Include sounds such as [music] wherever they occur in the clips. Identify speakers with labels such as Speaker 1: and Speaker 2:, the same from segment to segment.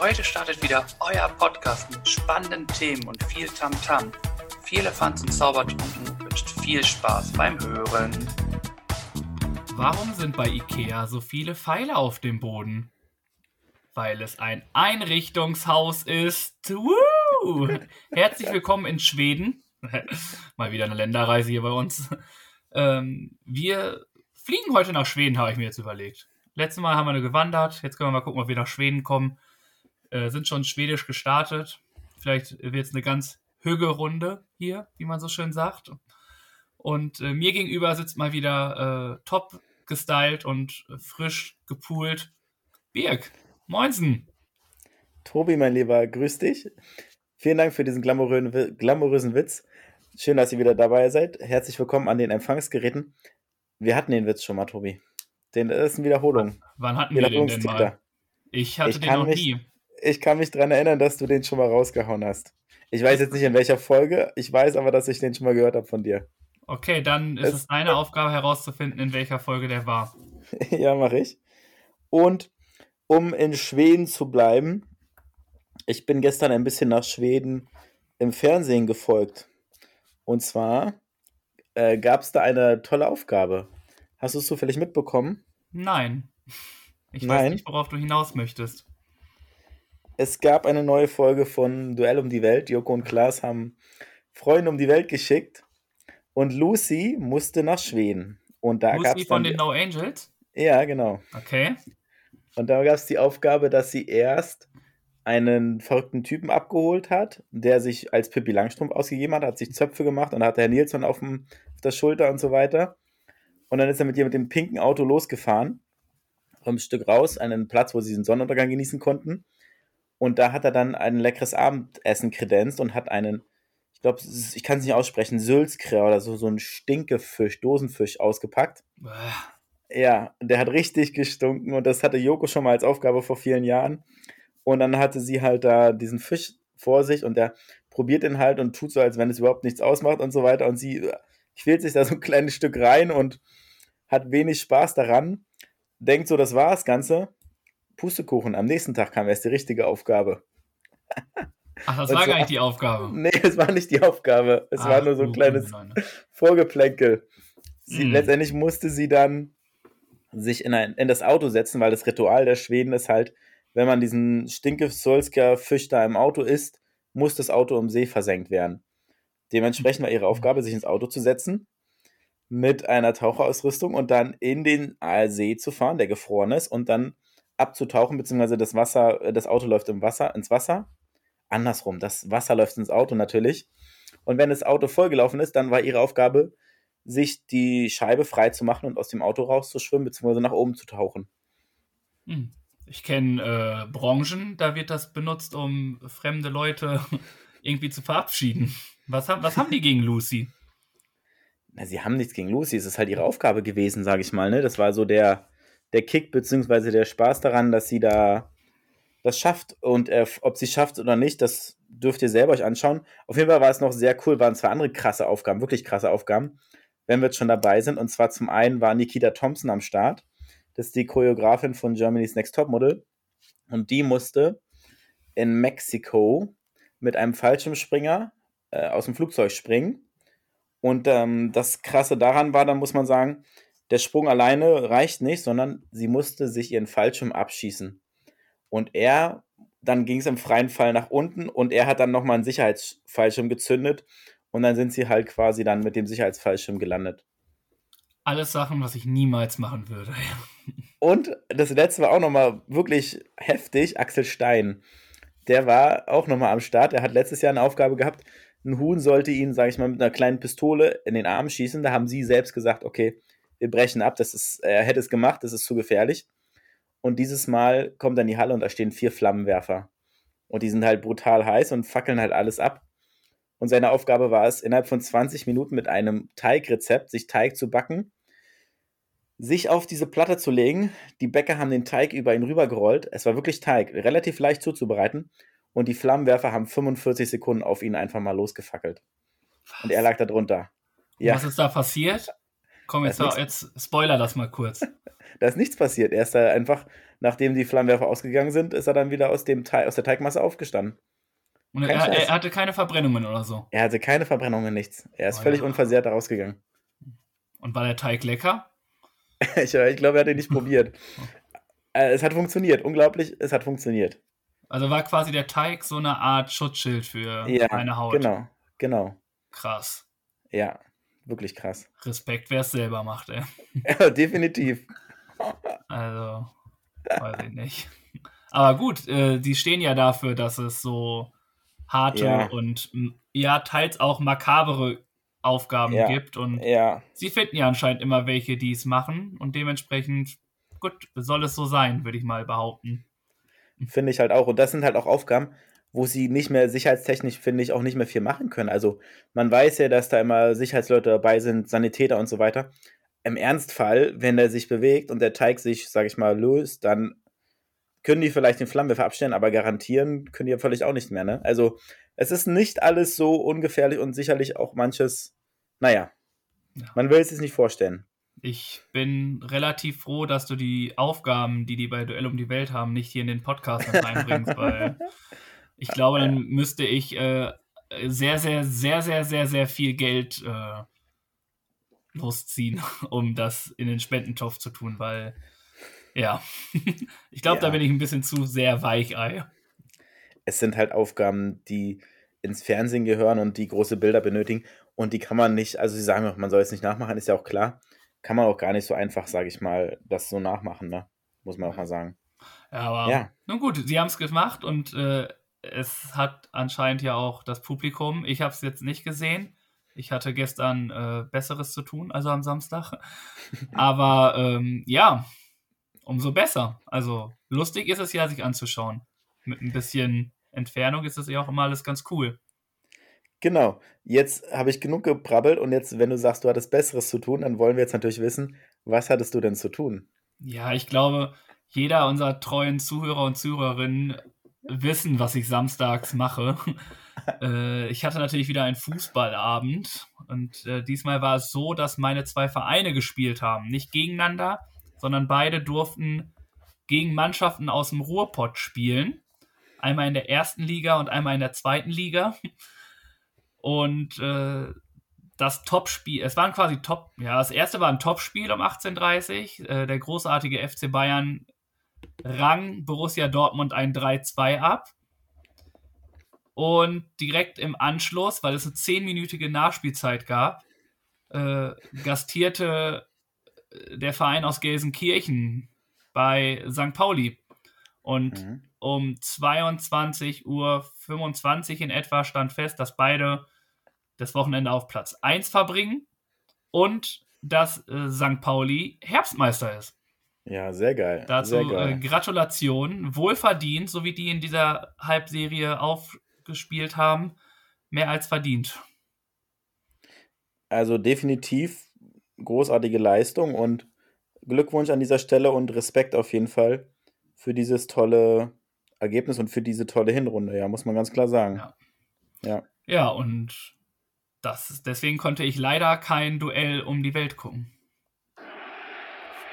Speaker 1: Heute startet wieder euer Podcast mit spannenden Themen und viel Tamtam. -Tam. Viel Elefants und Zaubertrunken wünscht viel Spaß beim Hören. Warum sind bei IKEA so viele Pfeile auf dem Boden? Weil es ein Einrichtungshaus ist. Woo! Herzlich willkommen in Schweden. [laughs] Mal wieder eine Länderreise hier bei uns. Ähm, wir fliegen heute nach Schweden, habe ich mir jetzt überlegt. Letztes Mal haben wir gewandert. Jetzt können wir mal gucken, ob wir nach Schweden kommen. Äh, sind schon schwedisch gestartet. Vielleicht wird es eine ganz Hüge-Runde hier, wie man so schön sagt. Und äh, mir gegenüber sitzt mal wieder äh, top gestylt und frisch gepoolt Birg. Moinsen.
Speaker 2: Tobi, mein Lieber, grüß dich. Vielen Dank für diesen glamourösen, glamourösen Witz. Schön, dass ihr wieder dabei seid. Herzlich willkommen an den Empfangsgeräten. Wir hatten den Witz schon mal, Tobi. Den das ist eine Wiederholung.
Speaker 1: Wann hatten wir den denn mal? Ich hatte ich den noch
Speaker 2: mich,
Speaker 1: nie.
Speaker 2: Ich kann mich daran erinnern, dass du den schon mal rausgehauen hast. Ich weiß jetzt nicht in welcher Folge, ich weiß aber, dass ich den schon mal gehört habe von dir.
Speaker 1: Okay, dann ist es, es deine Aufgabe herauszufinden, in welcher Folge der war. [laughs]
Speaker 2: ja, mache ich. Und um in Schweden zu bleiben, ich bin gestern ein bisschen nach Schweden im Fernsehen gefolgt. Und zwar äh, gab es da eine tolle Aufgabe. Hast du es zufällig mitbekommen?
Speaker 1: Nein. Ich Nein. weiß nicht, worauf du hinaus möchtest.
Speaker 2: Es gab eine neue Folge von Duell um die Welt. Joko und Klaas haben Freunde um die Welt geschickt. Und Lucy musste nach Schweden. Und da
Speaker 1: Lucy von den No Angels?
Speaker 2: Ja, genau.
Speaker 1: Okay.
Speaker 2: Und da gab es die Aufgabe, dass sie erst einen verrückten Typen abgeholt hat, der sich als Pippi Langstrumpf ausgegeben hat, hat sich Zöpfe gemacht und hat Herr Nilsson auf, dem, auf der Schulter und so weiter. Und dann ist er mit ihr mit dem pinken Auto losgefahren, vom Stück raus, einen Platz, wo sie den Sonnenuntergang genießen konnten. Und da hat er dann ein leckeres Abendessen kredenzt und hat einen, ich glaube, ich kann es nicht aussprechen, Sülzkräher oder so, so einen Stinkefisch, Dosenfisch ausgepackt. Ja, der hat richtig gestunken und das hatte Joko schon mal als Aufgabe vor vielen Jahren. Und dann hatte sie halt da diesen Fisch vor sich und der probiert den halt und tut so, als wenn es überhaupt nichts ausmacht und so weiter. Und sie quält sich da so ein kleines Stück rein und hat wenig Spaß daran. Denkt so, das war das Ganze. Pustekuchen. Am nächsten Tag kam erst die richtige Aufgabe.
Speaker 1: Ach, das war so, gar nicht die Aufgabe.
Speaker 2: Nee, es war nicht die Aufgabe. Es Ach, war nur so ein kleines Vorgeplänkel. Sie, mm. Letztendlich musste sie dann sich in, ein, in das Auto setzen, weil das Ritual der Schweden ist halt, wenn man diesen Stinke Fisch da im Auto isst, muss das Auto im See versenkt werden. Dementsprechend war ihre Aufgabe, sich ins Auto zu setzen mit einer Taucherausrüstung und dann in den See zu fahren, der gefroren ist, und dann abzutauchen, beziehungsweise das Wasser, äh, das Auto läuft im Wasser, ins Wasser. Andersrum, das Wasser läuft ins Auto natürlich. Und wenn das Auto vollgelaufen ist, dann war ihre Aufgabe, sich die Scheibe frei zu machen und aus dem Auto rauszuschwimmen, beziehungsweise nach oben zu tauchen.
Speaker 1: Hm. Ich kenne äh, Branchen, da wird das benutzt, um fremde Leute [laughs] irgendwie zu verabschieden. Was, haben, was haben die gegen Lucy?
Speaker 2: Na, sie haben nichts gegen Lucy. Es ist halt ihre Aufgabe gewesen, sage ich mal. Ne? Das war so der, der Kick beziehungsweise der Spaß daran, dass sie da das schafft. Und äh, ob sie schafft oder nicht, das dürft ihr selber euch anschauen. Auf jeden Fall war es noch sehr cool, waren zwei andere krasse Aufgaben, wirklich krasse Aufgaben, wenn wir jetzt schon dabei sind. Und zwar zum einen war Nikita Thompson am Start. Das ist die Choreografin von Germany's Next Topmodel. Und die musste in Mexiko mit einem Fallschirmspringer äh, aus dem Flugzeug springen. Und ähm, das Krasse daran war, dann muss man sagen, der Sprung alleine reicht nicht, sondern sie musste sich ihren Fallschirm abschießen. Und er, dann ging es im freien Fall nach unten und er hat dann nochmal einen Sicherheitsfallschirm gezündet und dann sind sie halt quasi dann mit dem Sicherheitsfallschirm gelandet.
Speaker 1: Alles Sachen, was ich niemals machen würde. [laughs]
Speaker 2: Und das letzte war auch nochmal wirklich heftig. Axel Stein. Der war auch nochmal am Start. Er hat letztes Jahr eine Aufgabe gehabt. Ein Huhn sollte ihn, sage ich mal, mit einer kleinen Pistole in den Arm schießen. Da haben sie selbst gesagt, okay, wir brechen ab. Das ist, er hätte es gemacht, das ist zu gefährlich. Und dieses Mal kommt er in die Halle und da stehen vier Flammenwerfer. Und die sind halt brutal heiß und fackeln halt alles ab. Und seine Aufgabe war es, innerhalb von 20 Minuten mit einem Teigrezept sich Teig zu backen sich auf diese Platte zu legen. Die Bäcker haben den Teig über ihn rübergerollt. Es war wirklich Teig, relativ leicht zuzubereiten. Und die Flammenwerfer haben 45 Sekunden auf ihn einfach mal losgefackelt. Was? Und er lag da drunter.
Speaker 1: Ja. Was ist da passiert? Komm, jetzt,
Speaker 2: ist
Speaker 1: jetzt spoiler das mal kurz. [laughs]
Speaker 2: Da ist nichts passiert. Er ist da einfach, nachdem die Flammenwerfer ausgegangen sind, ist er dann wieder aus, dem Teig, aus der Teigmasse aufgestanden.
Speaker 1: Und er, er hatte keine Verbrennungen oder so.
Speaker 2: Er hatte keine Verbrennungen, nichts. Er ist
Speaker 1: Oh,
Speaker 2: völlig
Speaker 1: ja.
Speaker 2: unversehrt da rausgegangen.
Speaker 1: Und war der Teig lecker? [laughs]
Speaker 2: Ich, ich glaube, er hat ihn nicht [laughs] probiert. Äh, Es hat funktioniert. Unglaublich, es hat funktioniert.
Speaker 1: Also war quasi der Teig so eine Art Schutzschild für
Speaker 2: Ja,
Speaker 1: meine Haut.
Speaker 2: genau, genau.
Speaker 1: Krass.
Speaker 2: Ja, wirklich krass.
Speaker 1: Respekt, wer es selber macht, ey. [laughs]
Speaker 2: Ja, definitiv. [laughs]
Speaker 1: Also, weiß ich nicht. Aber gut, äh, die stehen ja dafür, dass es so harte
Speaker 2: Ja.
Speaker 1: und ja, teils auch makabere Aufgaben
Speaker 2: Ja.
Speaker 1: gibt. Und
Speaker 2: Ja,
Speaker 1: sie finden ja anscheinend immer welche, die es machen. Und dementsprechend, gut, soll es so sein, würde ich mal behaupten.
Speaker 2: finde ich halt auch. Und das sind halt auch Aufgaben, wo sie nicht mehr sicherheitstechnisch, finde ich, auch nicht mehr viel machen können. Also man weiß ja, dass da immer Sicherheitsleute dabei sind, Sanitäter und so weiter. Im Ernstfall, wenn der sich bewegt und der Teig sich, sage ich mal, löst, dann können die vielleicht den Flammenwerfer abstellen, aber garantieren können die ja völlig auch nicht mehr. Ne? Also es ist nicht alles so ungefährlich und sicherlich auch manches, naja,
Speaker 1: Ja.
Speaker 2: man will es sich nicht vorstellen.
Speaker 1: Ich bin relativ froh, dass du die Aufgaben, die die bei Duell um die Welt haben, nicht hier in den Podcast reinbringst, [laughs] weil ich glaube, dann müsste ich äh, sehr, sehr, sehr, sehr, sehr, sehr viel Geld äh, losziehen, [laughs] um das in den Spendentopf zu tun, weil ja, [laughs] ich glaube, da
Speaker 2: Ja.
Speaker 1: bin ich ein bisschen zu sehr Weichei.
Speaker 2: es sind halt Aufgaben, die ins Fernsehen gehören und die große Bilder benötigen. Und die kann man nicht, also sie sagen auch, man soll es nicht nachmachen, ist ja auch klar. Kann man auch gar nicht so einfach, sage ich mal, das so nachmachen, ne? Muss man auch mal sagen.
Speaker 1: Ja, aber
Speaker 2: Ja.
Speaker 1: nun gut, sie haben es gemacht und äh, es hat anscheinend ja auch das Publikum. Ich habe es jetzt nicht gesehen. Ich hatte gestern äh, Besseres zu tun, also am Samstag. [laughs] Aber ähm, ja, umso besser. Also lustig ist es ja, sich anzuschauen. Mit ein bisschen Entfernung ist es ja auch immer alles ganz cool.
Speaker 2: Genau. Jetzt habe ich genug gebrabbelt und jetzt, wenn du sagst, du hattest Besseres zu tun, dann wollen wir jetzt natürlich wissen, was hattest du denn zu tun?
Speaker 1: Ja, ich glaube, jeder unserer treuen Zuhörer und Zuhörerinnen wissen, was ich samstags mache. [laughs] äh, ich hatte natürlich wieder einen Fußballabend und äh, diesmal war es so, dass meine zwei Vereine gespielt haben. Nicht gegeneinander, sondern beide durften gegen Mannschaften aus dem Ruhrpott spielen. Einmal in der ersten Liga und einmal in der zweiten Liga. Und äh, das Topspiel, es waren quasi Top, ja, das erste war ein Topspiel um 18.30 Uhr. Äh, der großartige FC Bayern rang Borussia Dortmund ein 3-2 ab. Und direkt im Anschluss, weil es eine zehnminütige Nachspielzeit gab, äh, gastierte äh, der Verein aus Gelsenkirchen bei St. Pauli. Und
Speaker 2: Mhm.
Speaker 1: um 22.25 Uhr in etwa stand fest, dass beide das Wochenende auf Platz 1 verbringen und dass äh, St. Pauli Herbstmeister ist.
Speaker 2: Ja, sehr geil.
Speaker 1: Dazu
Speaker 2: sehr
Speaker 1: äh,
Speaker 2: geil.
Speaker 1: Gratulation, wohlverdient, so wie die in dieser Halbserie aufgespielt haben, mehr als verdient.
Speaker 2: Also definitiv großartige Leistung und Glückwunsch an dieser Stelle und Respekt auf jeden Fall für dieses tolle Ergebnis und für diese tolle Hinrunde, ja, muss man ganz klar sagen.
Speaker 1: Ja.
Speaker 2: Ja.
Speaker 1: Ja, und das, deswegen konnte ich leider kein Duell um die Welt gucken.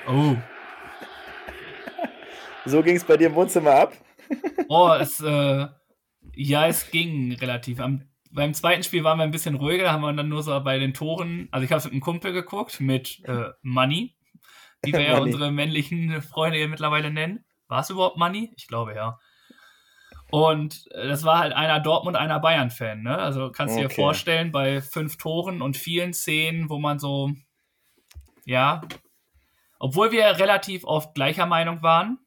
Speaker 1: Oh,
Speaker 2: So ging es bei dir im Wohnzimmer ab.
Speaker 1: Oh, es, äh, ja, es ging relativ. Am, beim zweiten Spiel waren wir ein bisschen ruhiger, da haben wir dann nur so bei den Toren, also ich habe es mit einem Kumpel geguckt, mit äh, Money, wie wir ja [laughs] unsere männlichen Freunde hier mittlerweile nennen. War es überhaupt Money? Ich glaube ja. Und äh, das war halt einer Dortmund, einer Bayern-Fan, ne? Also kannst du dir
Speaker 2: Okay.
Speaker 1: vorstellen, bei fünf Toren und vielen Szenen, wo man so, ja, obwohl wir relativ oft gleicher Meinung waren,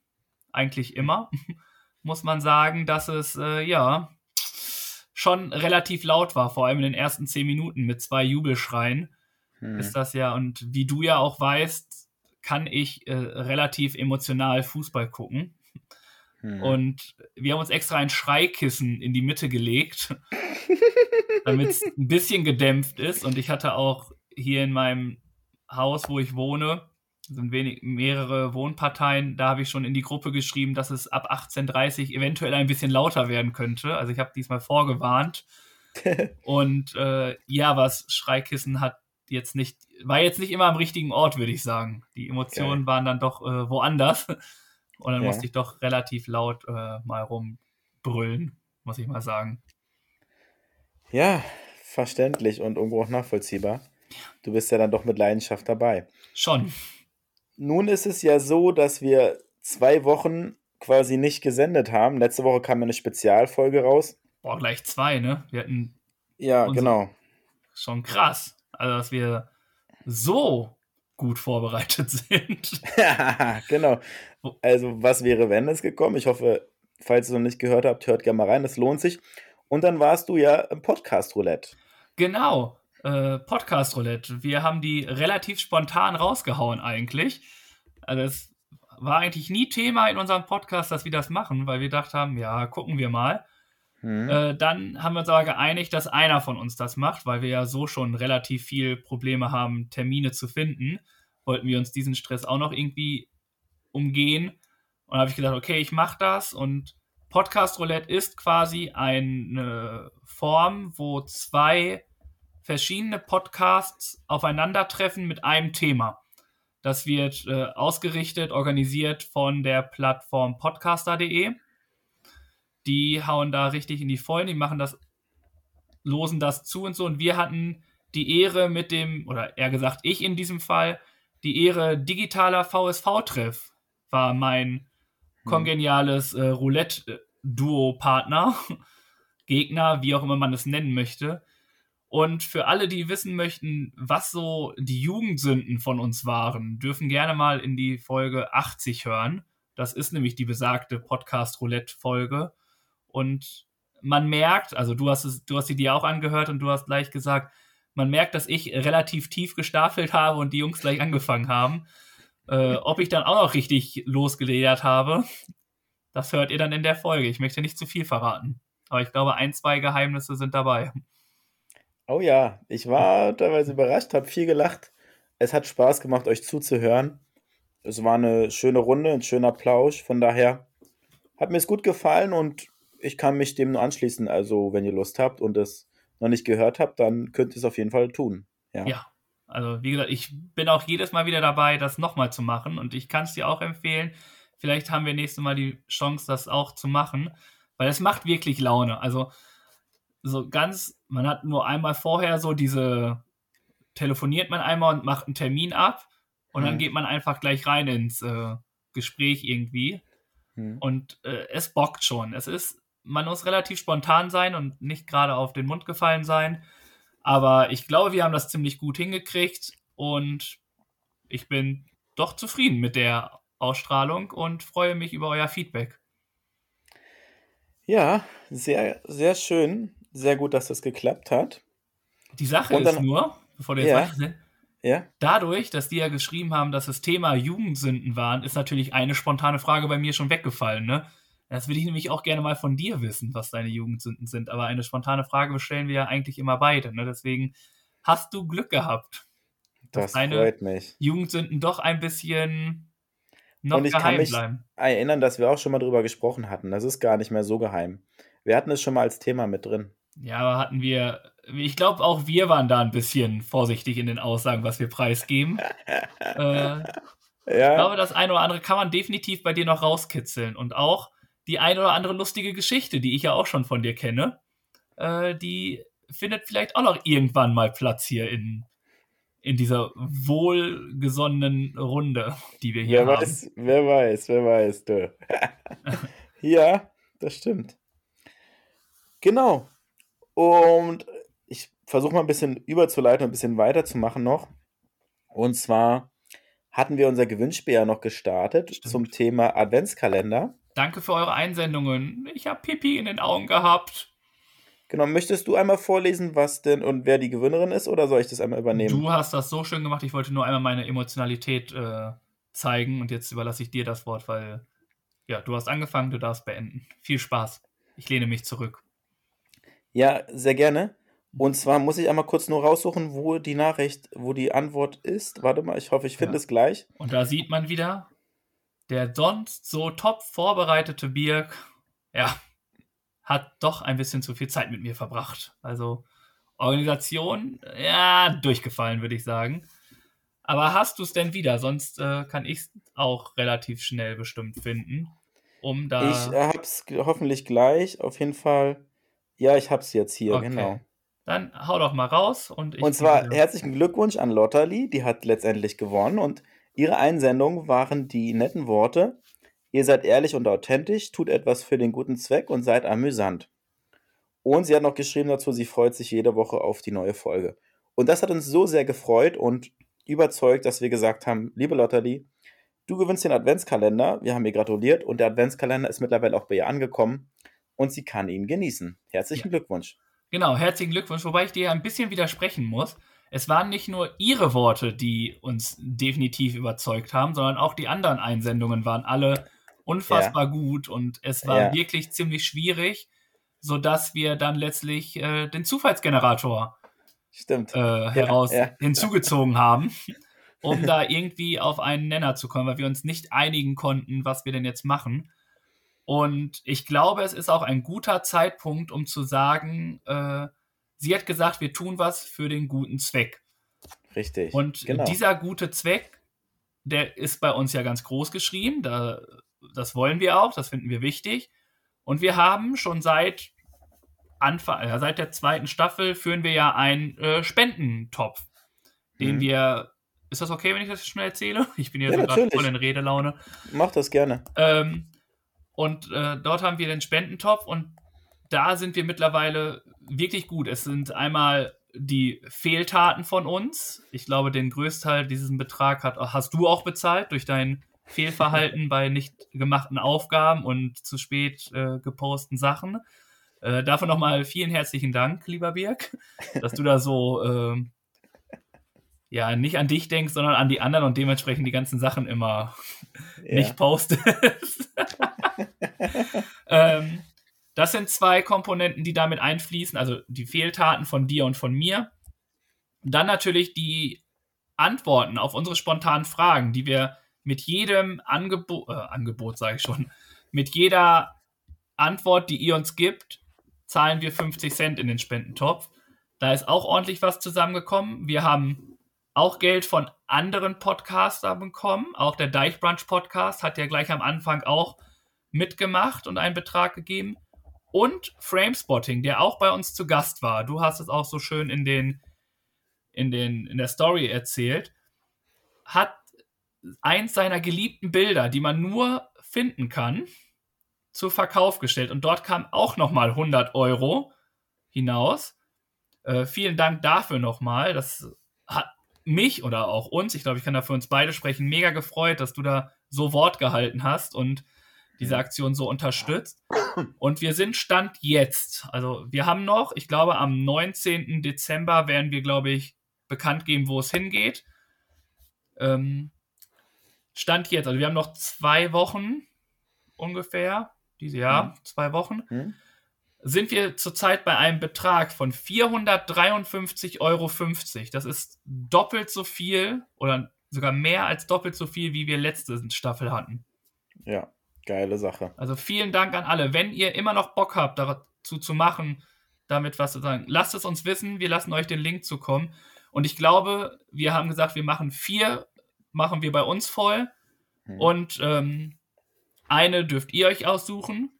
Speaker 1: eigentlich immer, [laughs] muss man sagen, dass es, äh, ja, schon relativ laut war, vor allem in den ersten zehn Minuten mit zwei Jubelschreien
Speaker 2: Hm.
Speaker 1: ist das ja. Und wie du ja auch weißt, kann ich äh, relativ emotional Fußball gucken.
Speaker 2: Hm.
Speaker 1: Und wir haben uns extra ein Schreikissen in die Mitte gelegt, [laughs] damit es ein bisschen gedämpft ist. Und ich hatte auch hier in meinem Haus, wo ich wohne, sind wenig, mehrere Wohnparteien, da habe ich schon in die Gruppe geschrieben, dass es ab 18.30 eventuell ein bisschen lauter werden könnte. Also ich habe diesmal vorgewarnt. [laughs] Und äh, ja, was Schreikissen hat jetzt nicht, war jetzt nicht immer am richtigen Ort, würde ich sagen. Die Emotionen okay. waren dann doch äh, woanders. [laughs] Und dann ja. musste ich doch relativ laut äh, mal rumbrüllen, muss ich mal sagen.
Speaker 2: Ja, verständlich und irgendwo auch nachvollziehbar. Du bist ja dann doch mit Leidenschaft dabei.
Speaker 1: Schon.
Speaker 2: Nun ist es ja so, dass wir zwei Wochen quasi nicht gesendet haben. Letzte Woche kam eine Spezialfolge raus.
Speaker 1: Boah, gleich zwei, ne? Wir hatten.
Speaker 2: Ja, genau.
Speaker 1: Schon krass. Also, dass wir so gut vorbereitet [laughs] sind.
Speaker 2: ja, [laughs] genau. Also, was wäre, wenn es gekommen? Ich hoffe, falls ihr es noch nicht gehört habt, hört gerne mal rein. Das lohnt sich. Und dann warst du ja im Podcast Roulette.
Speaker 1: Genau. Äh, Podcast Roulette. Wir haben die relativ spontan rausgehauen, eigentlich. Also, es war eigentlich nie Thema in unserem Podcast, dass wir das machen, weil wir gedacht haben, ja, gucken wir mal. Mhm. Äh, dann haben wir uns aber geeinigt, dass einer von uns das macht, weil wir ja so schon relativ viel Probleme haben, Termine zu finden. Wollten wir uns diesen Stress auch noch irgendwie umgehen. Und da habe ich gedacht, okay, ich mache das. Und Podcast Roulette ist quasi eine Form, wo zwei verschiedene Podcasts aufeinandertreffen mit einem Thema. Das wird äh, ausgerichtet, organisiert von der Plattform podcaster.de. Die hauen da richtig in die Vollen, die machen das, losen das zu und so. Und wir hatten die Ehre mit dem, oder eher gesagt, ich in diesem Fall, die Ehre digitaler VSV-Treff war mein hm. kongeniales äh, Roulette-Duo-Partner, [laughs] Gegner, wie auch immer man es nennen möchte. Und für alle, die wissen möchten, was so die Jugendsünden von uns waren, dürfen gerne mal in die Folge 80 hören. Das ist nämlich die besagte Podcast-Roulette-Folge. Und man merkt, also du hast es, du hast sie dir auch angehört und du hast gleich gesagt, man merkt, dass ich relativ tief gestaffelt habe und die Jungs gleich angefangen haben. Äh, ob ich dann auch noch richtig losgeledert habe, das hört ihr dann in der Folge. Ich möchte nicht zu viel verraten. Aber ich glaube, ein, zwei Geheimnisse sind dabei.
Speaker 2: Oh ja, ich war teilweise überrascht, habe viel gelacht. Es hat Spaß gemacht, euch zuzuhören. Es war eine schöne Runde, ein schöner Plausch. Von daher hat mir es gut gefallen und ich kann mich dem nur anschließen. Also, wenn ihr Lust habt und es noch nicht gehört habt, dann könnt ihr es auf jeden Fall tun. Ja.
Speaker 1: ja. Also, wie gesagt, ich bin auch jedes Mal wieder dabei, das nochmal zu machen und ich kann es dir auch empfehlen. Vielleicht haben wir nächstes Mal die Chance, das auch zu machen, weil es macht wirklich Laune. Also, so ganz, man hat nur einmal vorher so diese, telefoniert man einmal und macht einen Termin ab und mhm. dann geht man einfach gleich rein ins äh, Gespräch irgendwie. Mhm. Und äh, es bockt schon. Es ist, man muss relativ spontan sein und nicht gerade auf den Mund gefallen sein. Aber ich glaube, wir haben das ziemlich gut hingekriegt und ich bin doch zufrieden mit der Ausstrahlung und freue mich über euer Feedback.
Speaker 2: Ja, sehr, sehr schön sehr gut, dass das geklappt hat.
Speaker 1: Die Sache dann, ist nur, bevor du jetzt ja, weiter ja. dadurch, dass die ja geschrieben haben, dass das Thema Jugendsünden waren, ist natürlich eine spontane Frage bei mir schon weggefallen, ne? Das will ich nämlich auch gerne mal von dir wissen, was deine Jugendsünden sind. Aber eine spontane Frage stellen wir ja eigentlich immer beide. Ne? Deswegen hast du Glück gehabt.
Speaker 2: Dass das deine freut mich.
Speaker 1: Jugendsünden doch ein bisschen noch Und ich geheim kann mich bleiben.
Speaker 2: erinnern, dass wir auch schon mal drüber gesprochen hatten. Das ist gar nicht mehr so geheim. Wir hatten es schon mal als Thema mit drin.
Speaker 1: Ja, aber hatten wir, ich glaube, auch wir waren da ein bisschen vorsichtig in den Aussagen, was wir preisgeben. [laughs] äh, ja. Ich glaube, das eine oder andere kann man definitiv bei dir noch rauskitzeln. Und auch die eine oder andere lustige Geschichte, die ich ja auch schon von dir kenne, äh, die findet vielleicht auch noch irgendwann mal Platz hier in, in dieser wohlgesonnenen Runde, die wir hier
Speaker 2: wer
Speaker 1: haben.
Speaker 2: Weiß, wer weiß, wer weiß, du. [laughs] [laughs] ja, das stimmt. Genau. Und ich versuche mal ein bisschen überzuleiten, ein bisschen weiterzumachen noch. Und zwar hatten wir unser Gewinnspiel ja noch gestartet Stimmt. zum Thema Adventskalender.
Speaker 1: Danke für eure Einsendungen. Ich habe Pipi in den Augen gehabt.
Speaker 2: Genau, möchtest du einmal vorlesen, was denn und wer die Gewinnerin ist, oder soll ich das einmal übernehmen?
Speaker 1: Du hast das so schön gemacht, ich wollte nur einmal meine Emotionalität äh, zeigen und jetzt überlasse ich dir das Wort, weil ja, du hast angefangen, du darfst beenden. Viel Spaß. Ich lehne mich zurück.
Speaker 2: Ja, sehr gerne. Und zwar muss ich einmal kurz nur raussuchen, wo die Nachricht, wo die Antwort ist. Warte mal, ich hoffe, ich finde ja. es gleich.
Speaker 1: Und da sieht man wieder, der sonst so top vorbereitete Birk, ja, hat doch ein bisschen zu viel Zeit mit mir verbracht. Also Organisation, ja, durchgefallen, würde ich sagen. Aber hast du es denn wieder? Sonst äh, kann ich es auch relativ schnell bestimmt finden. Um da.
Speaker 2: Ich äh, hab's hoffentlich gleich. Auf jeden Fall. Ja, ich hab's jetzt hier,
Speaker 1: Okay.
Speaker 2: genau.
Speaker 1: Dann hau doch mal raus und ich.
Speaker 2: Und zwar herzlichen Glückwunsch an Lotterly, die hat letztendlich gewonnen und ihre Einsendungen waren die netten Worte: Ihr seid ehrlich und authentisch, tut etwas für den guten Zweck und seid amüsant. Und sie hat noch geschrieben dazu, sie freut sich jede Woche auf die neue Folge. Und das hat uns so sehr gefreut und überzeugt, dass wir gesagt haben: Liebe Lotterly, du gewinnst den Adventskalender. Wir haben ihr gratuliert und der Adventskalender ist mittlerweile auch bei ihr angekommen und sie kann ihn genießen. Herzlichen Glückwunsch.
Speaker 1: Genau, herzlichen Glückwunsch, wobei ich dir ein bisschen widersprechen muss. Es waren nicht nur ihre Worte, die uns definitiv überzeugt haben, sondern auch die anderen Einsendungen waren alle unfassbar gut und es war
Speaker 2: Ja.
Speaker 1: wirklich ziemlich schwierig, sodass wir dann letztlich äh, den Zufallsgenerator
Speaker 2: Stimmt.
Speaker 1: äh, heraus
Speaker 2: ja.
Speaker 1: hinzugezogen haben, [laughs] um da irgendwie auf einen Nenner zu kommen, weil wir uns nicht einigen konnten, was wir denn jetzt machen. Und ich glaube, es ist auch ein guter Zeitpunkt, um zu sagen, äh, sie hat gesagt, wir tun was für den guten Zweck.
Speaker 2: Richtig.
Speaker 1: Und
Speaker 2: genau.
Speaker 1: dieser gute Zweck, der ist bei uns ja ganz groß geschrieben. Da, das wollen wir auch, das finden wir wichtig. Und wir haben schon seit Anfang, äh, seit der zweiten Staffel führen wir ja einen äh, Spendentopf, den
Speaker 2: Mhm.
Speaker 1: wir. Ist das okay, wenn ich das schnell erzähle? [laughs] Ich bin ja,
Speaker 2: Ja,
Speaker 1: so gerade voll in Redelaune.
Speaker 2: Mach das gerne.
Speaker 1: Ähm, und äh, dort haben wir den Spendentopf und da sind wir mittlerweile wirklich gut. Es sind einmal die Fehltaten von uns. Ich glaube, den Größteil dieses Betrag hat, hast du auch bezahlt durch dein Fehlverhalten [laughs] bei nicht gemachten Aufgaben und zu spät äh, geposten Sachen. Äh, dafür nochmal vielen herzlichen Dank, lieber Birg, [laughs] dass du da so ähm, ja nicht an dich denkst, sondern an die anderen und dementsprechend die ganzen Sachen immer
Speaker 2: Ja.
Speaker 1: nicht postest. [laughs] [laughs] ähm, das sind zwei Komponenten, die damit einfließen, also die Fehltaten von dir und von mir. Dann natürlich die Antworten auf unsere spontanen Fragen, die wir mit jedem Angebo äh, Angebot, sage ich schon, mit jeder Antwort, die ihr uns gibt, zahlen wir 50 Cent in den Spendentopf. Da ist auch ordentlich was zusammengekommen. Wir haben auch Geld von anderen Podcastern bekommen. Auch der Deichbrunch Podcast hat ja gleich am Anfang auch mitgemacht und einen Betrag gegeben. Und Framespotting, der auch bei uns zu Gast war. Du hast es auch so schön in den in, den, in der Story erzählt, hat eins seiner geliebten Bilder, die man nur finden kann, zu Verkauf gestellt. Und dort kam auch nochmal 100 Euro hinaus. Äh, vielen Dank dafür nochmal. Das hat mich oder auch uns, ich glaube, ich kann da für uns beide sprechen, mega gefreut, dass du da so Wort gehalten hast und diese Aktion so unterstützt. [coughs] Und wir sind Stand jetzt. Also wir haben noch, ich glaube, am 19. Dezember werden wir, glaube ich, bekannt geben, wo es hingeht. Ähm, Stand jetzt, also wir haben noch zwei Wochen ungefähr, diese Jahr,
Speaker 2: Mhm.
Speaker 1: zwei Wochen,
Speaker 2: Hm?
Speaker 1: sind wir zurzeit bei einem Betrag von 453,50 Euro. Das ist doppelt so viel oder sogar mehr als doppelt so viel, wie wir letzte Staffel hatten.
Speaker 2: Ja, geile Sache.
Speaker 1: Also vielen Dank an alle. Wenn ihr immer noch Bock habt, dazu zu machen, damit was zu sagen, lasst es uns wissen. Wir lassen euch den Link zukommen. Und ich glaube, wir haben gesagt, wir machen vier, machen wir bei uns voll.
Speaker 2: Hm.
Speaker 1: Und ähm, eine dürft ihr euch aussuchen.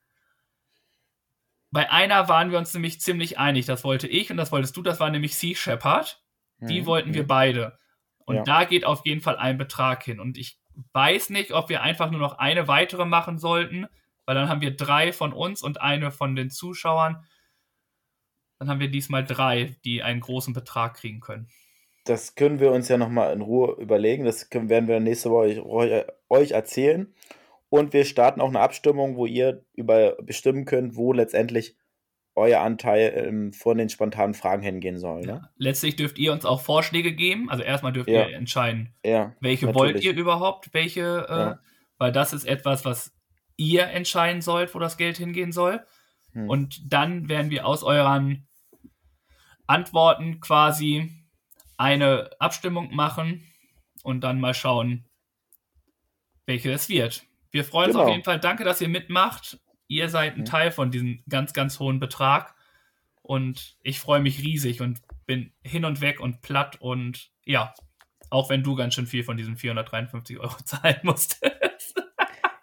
Speaker 1: Bei einer waren wir uns nämlich ziemlich einig. Das wollte ich und das wolltest du. Das war nämlich Sea Shepherd. Die
Speaker 2: Hm,
Speaker 1: wollten wir
Speaker 2: hm.
Speaker 1: beide. Und
Speaker 2: Ja.
Speaker 1: da geht auf jeden Fall ein Betrag hin. Und ich weiß nicht, ob wir einfach nur noch eine weitere machen sollten, weil dann haben wir drei von uns und eine von den Zuschauern. Dann haben wir diesmal drei, die einen großen Betrag kriegen können.
Speaker 2: Das können wir uns ja nochmal in Ruhe überlegen. Das können, werden wir nächste Woche euch, euch erzählen. Und wir starten auch eine Abstimmung, wo ihr über bestimmen könnt, wo letztendlich euer Anteil ähm, von den spontanen Fragen hingehen soll. Ne?
Speaker 1: Letztlich dürft ihr uns auch Vorschläge geben. Also erstmal dürft
Speaker 2: Ja.
Speaker 1: ihr entscheiden,
Speaker 2: Ja,
Speaker 1: welche
Speaker 2: natürlich.
Speaker 1: wollt ihr überhaupt, welche, äh,
Speaker 2: Ja.
Speaker 1: weil das ist etwas, was ihr entscheiden sollt, wo das Geld hingehen soll.
Speaker 2: Hm.
Speaker 1: Und dann werden wir aus euren Antworten quasi eine Abstimmung machen und dann mal schauen, welche es wird. Wir freuen uns
Speaker 2: Genau.
Speaker 1: auf jeden Fall. Danke, dass ihr mitmacht. Ihr seid ein
Speaker 2: Mhm.
Speaker 1: Teil von diesem ganz, ganz hohen Betrag. Und ich freue mich riesig und bin hin und weg und platt und ja, auch wenn du ganz schön viel von diesen 453 Euro [laughs] zahlen musstest.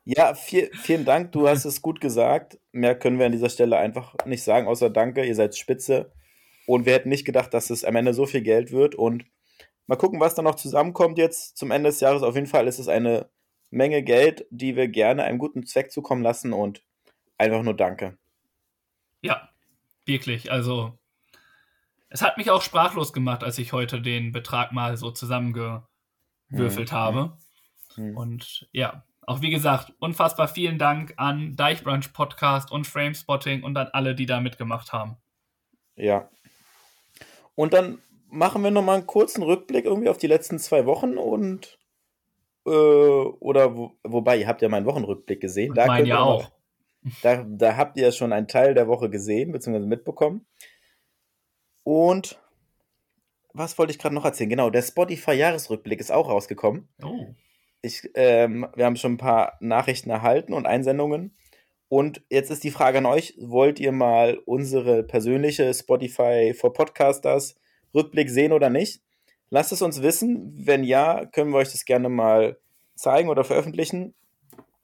Speaker 2: Ja, viel, vielen Dank, du hast es gut gesagt. Mehr können wir an dieser Stelle einfach nicht sagen, außer Danke, ihr seid spitze. Und wir hätten nicht gedacht, dass es am Ende so viel Geld wird. Und mal gucken, was da noch zusammenkommt jetzt zum Ende des Jahres. Auf jeden Fall ist es eine Menge Geld, die wir gerne einem guten Zweck zukommen lassen. Und einfach nur Danke.
Speaker 1: Ja, wirklich. Also, es hat mich auch sprachlos gemacht, als ich heute den Betrag mal so zusammengewürfelt hm. habe. Hm. Und ja, auch wie gesagt, unfassbar vielen Dank an Deichbrunch Podcast und Framespotting und an alle, die da mitgemacht haben.
Speaker 2: Ja, und dann machen wir nochmal einen kurzen Rückblick irgendwie auf die letzten zwei Wochen und äh, oder wo, wobei, ihr habt ja meinen Wochenrückblick gesehen.
Speaker 1: Da mein ja auch.
Speaker 2: Da, da habt ihr schon einen Teil der Woche gesehen, beziehungsweise mitbekommen. Und was wollte ich gerade noch erzählen? Genau, der Spotify-Jahresrückblick ist auch rausgekommen.
Speaker 1: Oh.
Speaker 2: Ich, ähm, wir haben schon ein paar Nachrichten erhalten und Einsendungen. Und jetzt ist die Frage an euch: Wollt ihr mal unsere persönliche Spotify for Podcasters Rückblick sehen oder nicht? Lasst es uns wissen. Wenn ja, können wir euch das gerne mal zeigen oder veröffentlichen.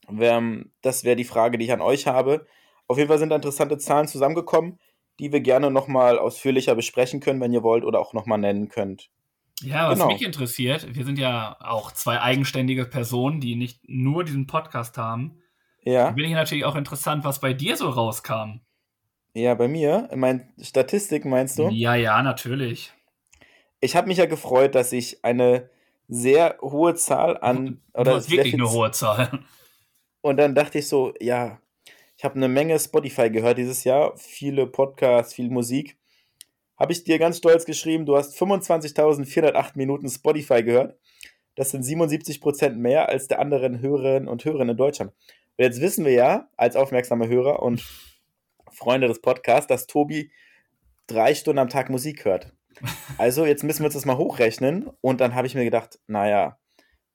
Speaker 2: Das wäre die Frage, die ich an euch habe. Auf jeden Fall sind da interessante Zahlen zusammengekommen, die wir gerne nochmal ausführlicher besprechen können, wenn ihr wollt, oder auch nochmal nennen könnt.
Speaker 1: Ja, was genau. mich interessiert, wir sind ja auch zwei eigenständige Personen, die nicht nur diesen Podcast haben.
Speaker 2: Ja.
Speaker 1: Da bin ich natürlich auch interessant, was bei dir so rauskam.
Speaker 2: Ja, bei mir? Mein Statistik meinst du?
Speaker 1: Ja, ja, natürlich.
Speaker 2: Ich habe mich ja gefreut, dass ich eine sehr hohe Zahl an.
Speaker 1: Oder das ist wirklich eine hohe Zahl.
Speaker 2: Und dann dachte ich so, ja, ich habe eine Menge Spotify gehört dieses Jahr, viele Podcasts, viel Musik. Habe ich dir ganz stolz geschrieben, du hast 25.408 Minuten Spotify gehört. Das sind 77% mehr als der anderen Hörerinnen und Hörer in Deutschland. Und jetzt wissen wir ja, als aufmerksame Hörer und Freunde des Podcasts, dass Tobi drei Stunden am Tag Musik hört. Also jetzt müssen wir uns das mal hochrechnen. Und dann habe ich mir gedacht, naja,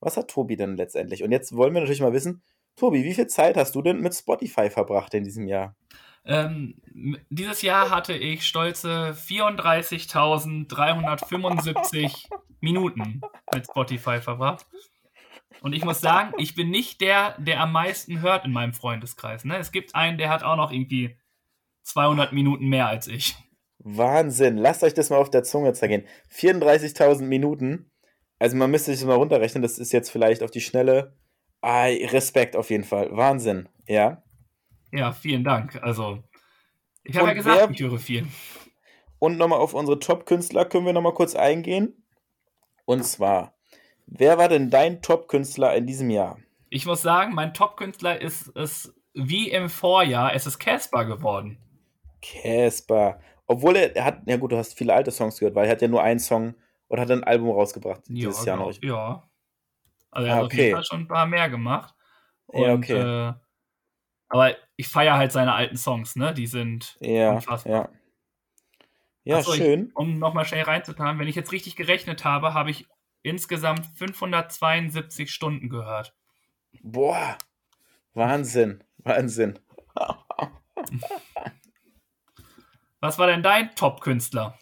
Speaker 2: was hat Tobi denn letztendlich? Und jetzt wollen wir natürlich mal wissen, Tobi, wie viel Zeit hast du denn mit Spotify verbracht in diesem Jahr?
Speaker 1: Ähm, dieses Jahr hatte ich stolze 34.375 [laughs] Minuten mit Spotify verbracht. Und ich muss sagen, ich bin nicht der, der am meisten hört in meinem Freundeskreis. Ne? Es gibt einen, der hat auch noch irgendwie 200 Minuten mehr als ich.
Speaker 2: Wahnsinn. Lasst euch das mal auf der Zunge zergehen. 34.000 Minuten. Also man müsste sich das mal runterrechnen. Das ist jetzt vielleicht auf die Schnelle. Ah, Respekt auf jeden Fall. Wahnsinn. Ja.
Speaker 1: Ja, vielen Dank. Also, ich habe ja gesagt, wer, ich höre viel.
Speaker 2: Und nochmal auf unsere Top-Künstler können wir nochmal kurz eingehen. Und zwar Wer war denn dein Top-Künstler in diesem Jahr?
Speaker 1: Ich muss sagen, mein Top-Künstler ist es wie im Vorjahr, es ist Casper geworden.
Speaker 2: Casper. Obwohl er, er, hat, ja gut, du hast viele alte Songs gehört, weil er hat ja nur einen Song und hat ein Album rausgebracht dieses
Speaker 1: ja,
Speaker 2: Jahr noch.
Speaker 1: Ja. Also er ah, hat okay. auf jeden Fall schon ein paar mehr gemacht. Und,
Speaker 2: ja, okay.
Speaker 1: Äh, aber ich feiere halt seine alten Songs, ne? Die sind
Speaker 2: ja, unfassbar. Ja, ja
Speaker 1: Achso,
Speaker 2: schön.
Speaker 1: Ich, um nochmal schnell reinzutagen, wenn ich jetzt richtig gerechnet habe, habe ich insgesamt 572 Stunden gehört.
Speaker 2: Boah, Wahnsinn, Wahnsinn. [laughs]
Speaker 1: Was war denn dein Top-Künstler?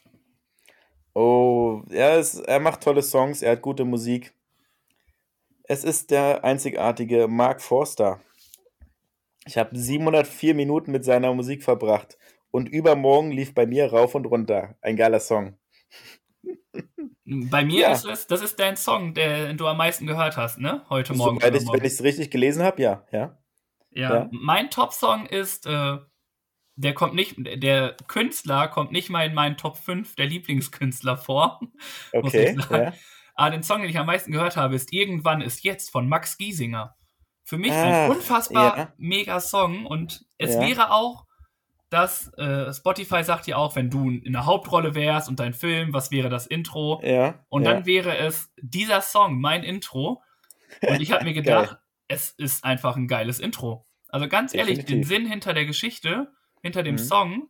Speaker 2: Oh, er, ist, er macht tolle Songs, er hat gute Musik. Es ist der einzigartige Mark Forster. Ich habe 704 Minuten mit seiner Musik verbracht und übermorgen lief bei mir rauf und runter. Ein geiler Song.
Speaker 1: Bei mir ja. ist es, das ist dein Song, den du am meisten gehört hast, ne? Heute Morgen.
Speaker 2: So, ich, wenn ich es richtig gelesen habe, ja. ja.
Speaker 1: Ja, ja. mein Top-Song ist, äh, der kommt nicht, der Künstler kommt nicht mal in meinen Top 5 der Lieblingskünstler vor. [laughs]
Speaker 2: Okay. Ja.
Speaker 1: Aber den Song, den ich am meisten gehört habe, ist Irgendwann ist jetzt von Max Giesinger. Für mich ah, ein unfassbar ja. mega Song und es wäre auch dass äh, Spotify sagt ja auch, wenn du in der Hauptrolle wärst und dein Film, was wäre das Intro?
Speaker 2: Ja.
Speaker 1: Und
Speaker 2: ja.
Speaker 1: dann wäre es dieser Song, mein Intro. Und ich habe mir [laughs] gedacht, es ist einfach ein geiles Intro. Also ganz Definitiv. ehrlich, den Sinn hinter der Geschichte, hinter dem mhm. Song,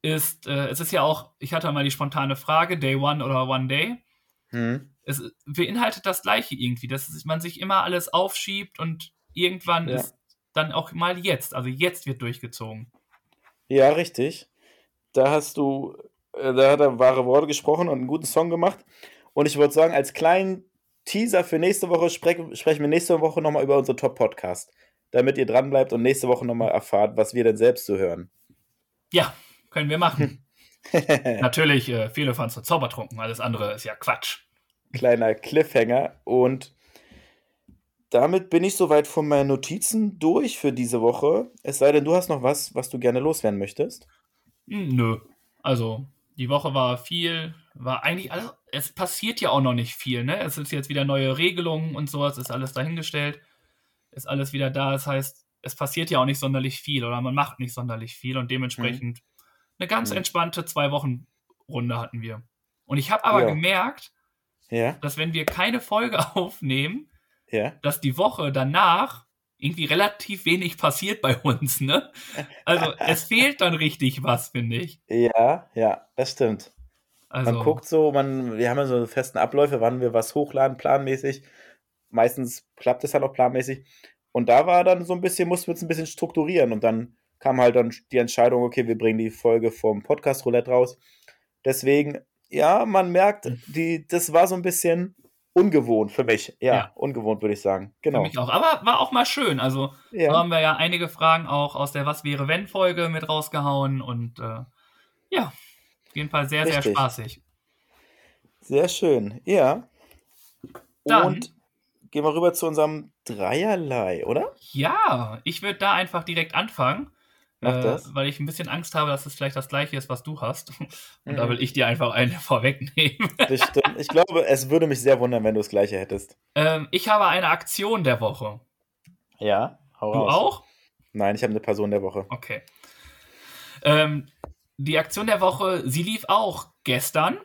Speaker 1: ist, äh, es ist ja auch, ich hatte mal die spontane Frage, Day One oder One Day. Mhm. Es beinhaltet das Gleiche irgendwie, dass man sich immer alles aufschiebt und irgendwann ja. ist dann auch mal jetzt, also jetzt wird durchgezogen.
Speaker 2: Ja, richtig. Da hast du, äh, da hat er wahre Worte gesprochen und einen guten Song gemacht. Und ich würde sagen, als kleinen Teaser für nächste Woche sprech, sprechen wir nächste Woche nochmal über unsere Top-Podcast, damit ihr dran bleibt und nächste Woche nochmal erfahrt, was wir denn selbst so hören.
Speaker 1: Ja, können wir machen. [laughs] Natürlich, äh, viele fanden es zaubertrunken, alles andere ist ja Quatsch.
Speaker 2: Kleiner Cliffhanger und damit bin ich soweit von meinen Notizen durch für diese Woche. Es sei denn, du hast noch was, was du gerne loswerden möchtest.
Speaker 1: Hm, nö. Also, die Woche war viel, war eigentlich alles, es passiert ja auch noch nicht viel, ne? Es sind jetzt wieder neue Regelungen und sowas, ist alles dahingestellt, ist alles wieder da. Das heißt, es passiert ja auch nicht sonderlich viel oder man macht nicht sonderlich viel und dementsprechend mhm. eine ganz mhm. entspannte zwei Wochen Runde hatten wir. Und ich habe aber ja. gemerkt, ja. dass wenn wir keine Folge [laughs] aufnehmen, ja. dass die Woche danach irgendwie relativ wenig passiert bei uns, ne? Also [laughs] es fehlt dann richtig was, finde ich.
Speaker 2: Ja, ja, das stimmt. Also, man guckt so, man, wir haben ja so festen Abläufe, wann wir was hochladen, planmäßig. Meistens klappt es halt auch planmäßig. Und da war dann so ein bisschen, mussten wir es ein bisschen strukturieren und dann kam halt dann die Entscheidung, okay, wir bringen die Folge vom Podcast Roulette raus. Deswegen, ja, man merkt, die, das war so ein bisschen ungewohnt für mich. Ja, ja. ungewohnt würde ich sagen. Genau. Für mich
Speaker 1: auch. Aber war auch mal schön. Also ja. haben wir ja einige Fragen auch aus der Was wäre wenn Folge mit rausgehauen und äh, ja, auf jeden Fall sehr, Richtig. sehr spaßig.
Speaker 2: Sehr schön. Ja. Dann, und gehen wir rüber zu unserem Dreierlei, oder?
Speaker 1: Ja, ich würde da einfach direkt anfangen. Mach äh, weil ich ein bisschen Angst habe, dass es vielleicht das gleiche ist, was du hast. [laughs] Und mhm. da will ich dir einfach eine [laughs] vorwegnehmen.
Speaker 2: Das stimmt. Ich glaube, es würde mich sehr wundern, wenn du das gleiche hättest.
Speaker 1: Ähm, ich habe eine Aktion der Woche.
Speaker 2: Ja,
Speaker 1: hau Du raus. auch?
Speaker 2: Nein, ich habe eine Person der Woche.
Speaker 1: Okay. Ähm, die Aktion der Woche, sie lief auch gestern.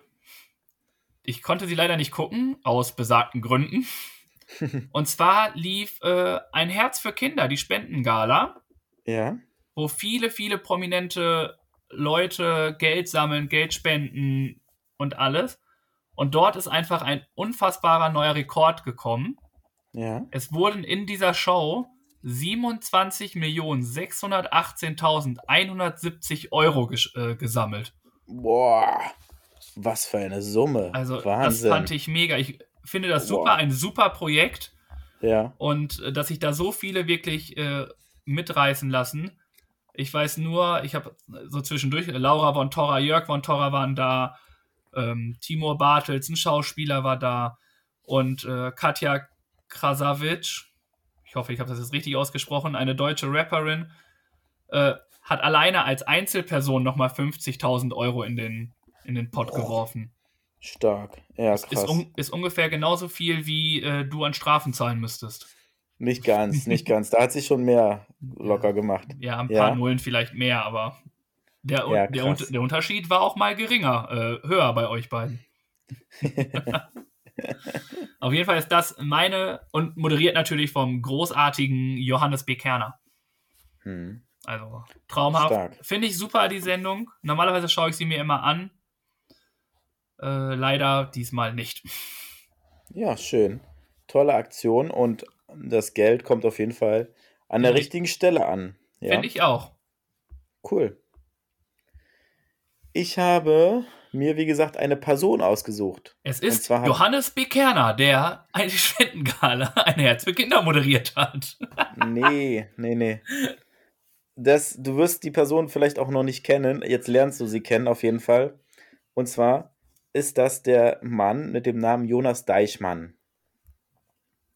Speaker 1: Ich konnte sie leider nicht gucken, aus besagten Gründen. [laughs] Und zwar lief äh, ein Herz für Kinder, die Spendengala.
Speaker 2: Ja
Speaker 1: wo viele, viele prominente Leute Geld sammeln, Geld spenden und alles. Und dort ist einfach ein unfassbarer neuer Rekord gekommen.
Speaker 2: Ja.
Speaker 1: Es wurden in dieser Show 27.618.170 Euro ges äh, gesammelt.
Speaker 2: Boah, was für eine Summe.
Speaker 1: Also, Wahnsinn. das fand ich mega. Ich finde das super, Boah. ein super Projekt.
Speaker 2: Ja.
Speaker 1: Und äh, dass sich da so viele wirklich äh, mitreißen lassen. Ich weiß nur, ich habe so zwischendurch, Laura von Torra, Jörg von Torra waren da, ähm, Timur Bartels, ein Schauspieler war da und äh, Katja Krasavic, ich hoffe, ich habe das jetzt richtig ausgesprochen, eine deutsche Rapperin, äh, hat alleine als Einzelperson nochmal 50.000 Euro in den, in den Pott geworfen.
Speaker 2: Stark, ja, krass.
Speaker 1: Ist, un ist ungefähr genauso viel, wie äh, du an Strafen zahlen müsstest.
Speaker 2: Nicht ganz, nicht ganz. Da hat sich schon mehr locker gemacht.
Speaker 1: Ja, ein paar ja. Nullen vielleicht mehr, aber der, ja, der, der, Unterschied war auch mal geringer, äh, höher bei euch beiden. [laughs] Auf jeden Fall ist das meine und moderiert natürlich vom großartigen Johannes B. Kerner. Hm. Also traumhaft. Finde ich super, die Sendung. Normalerweise schaue ich sie mir immer an. Äh, leider diesmal nicht.
Speaker 2: Ja, schön. Tolle Aktion und das Geld kommt auf jeden Fall an der richtigen Stelle an.
Speaker 1: Ja? Finde ich auch.
Speaker 2: Cool. Ich habe mir, wie gesagt, eine Person ausgesucht.
Speaker 1: Es ist Johannes B. Kerner, der eine Spendengala, ein Herz für Kinder moderiert hat. [laughs]
Speaker 2: nee, nee, nee. Das, du wirst die Person vielleicht auch noch nicht kennen. Jetzt lernst du sie kennen, auf jeden Fall. Und zwar ist das der Mann mit dem Namen Jonas Deichmann.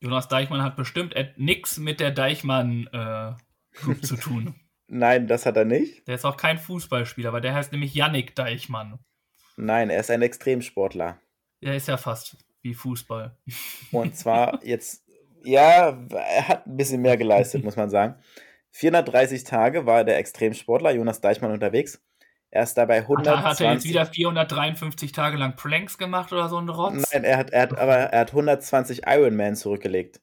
Speaker 1: Jonas Deichmann hat bestimmt nichts mit der Deichmann äh, Group zu tun. [laughs]
Speaker 2: Nein, das hat er nicht.
Speaker 1: Der ist auch kein Fußballspieler, aber der heißt nämlich Yannick Deichmann.
Speaker 2: Nein, er ist ein Extremsportler.
Speaker 1: Er ist ja fast wie Fußball. [laughs]
Speaker 2: Und zwar jetzt, ja, er hat ein bisschen mehr geleistet, muss man sagen. 430 Tage war der Extremsportler Jonas Deichmann unterwegs. Er ist dabei 100.
Speaker 1: Hat, hat er jetzt wieder 453 Tage lang Planks gemacht oder so ein Rotz?
Speaker 2: Nein, er hat, er hat, aber er hat 120 Ironman zurückgelegt.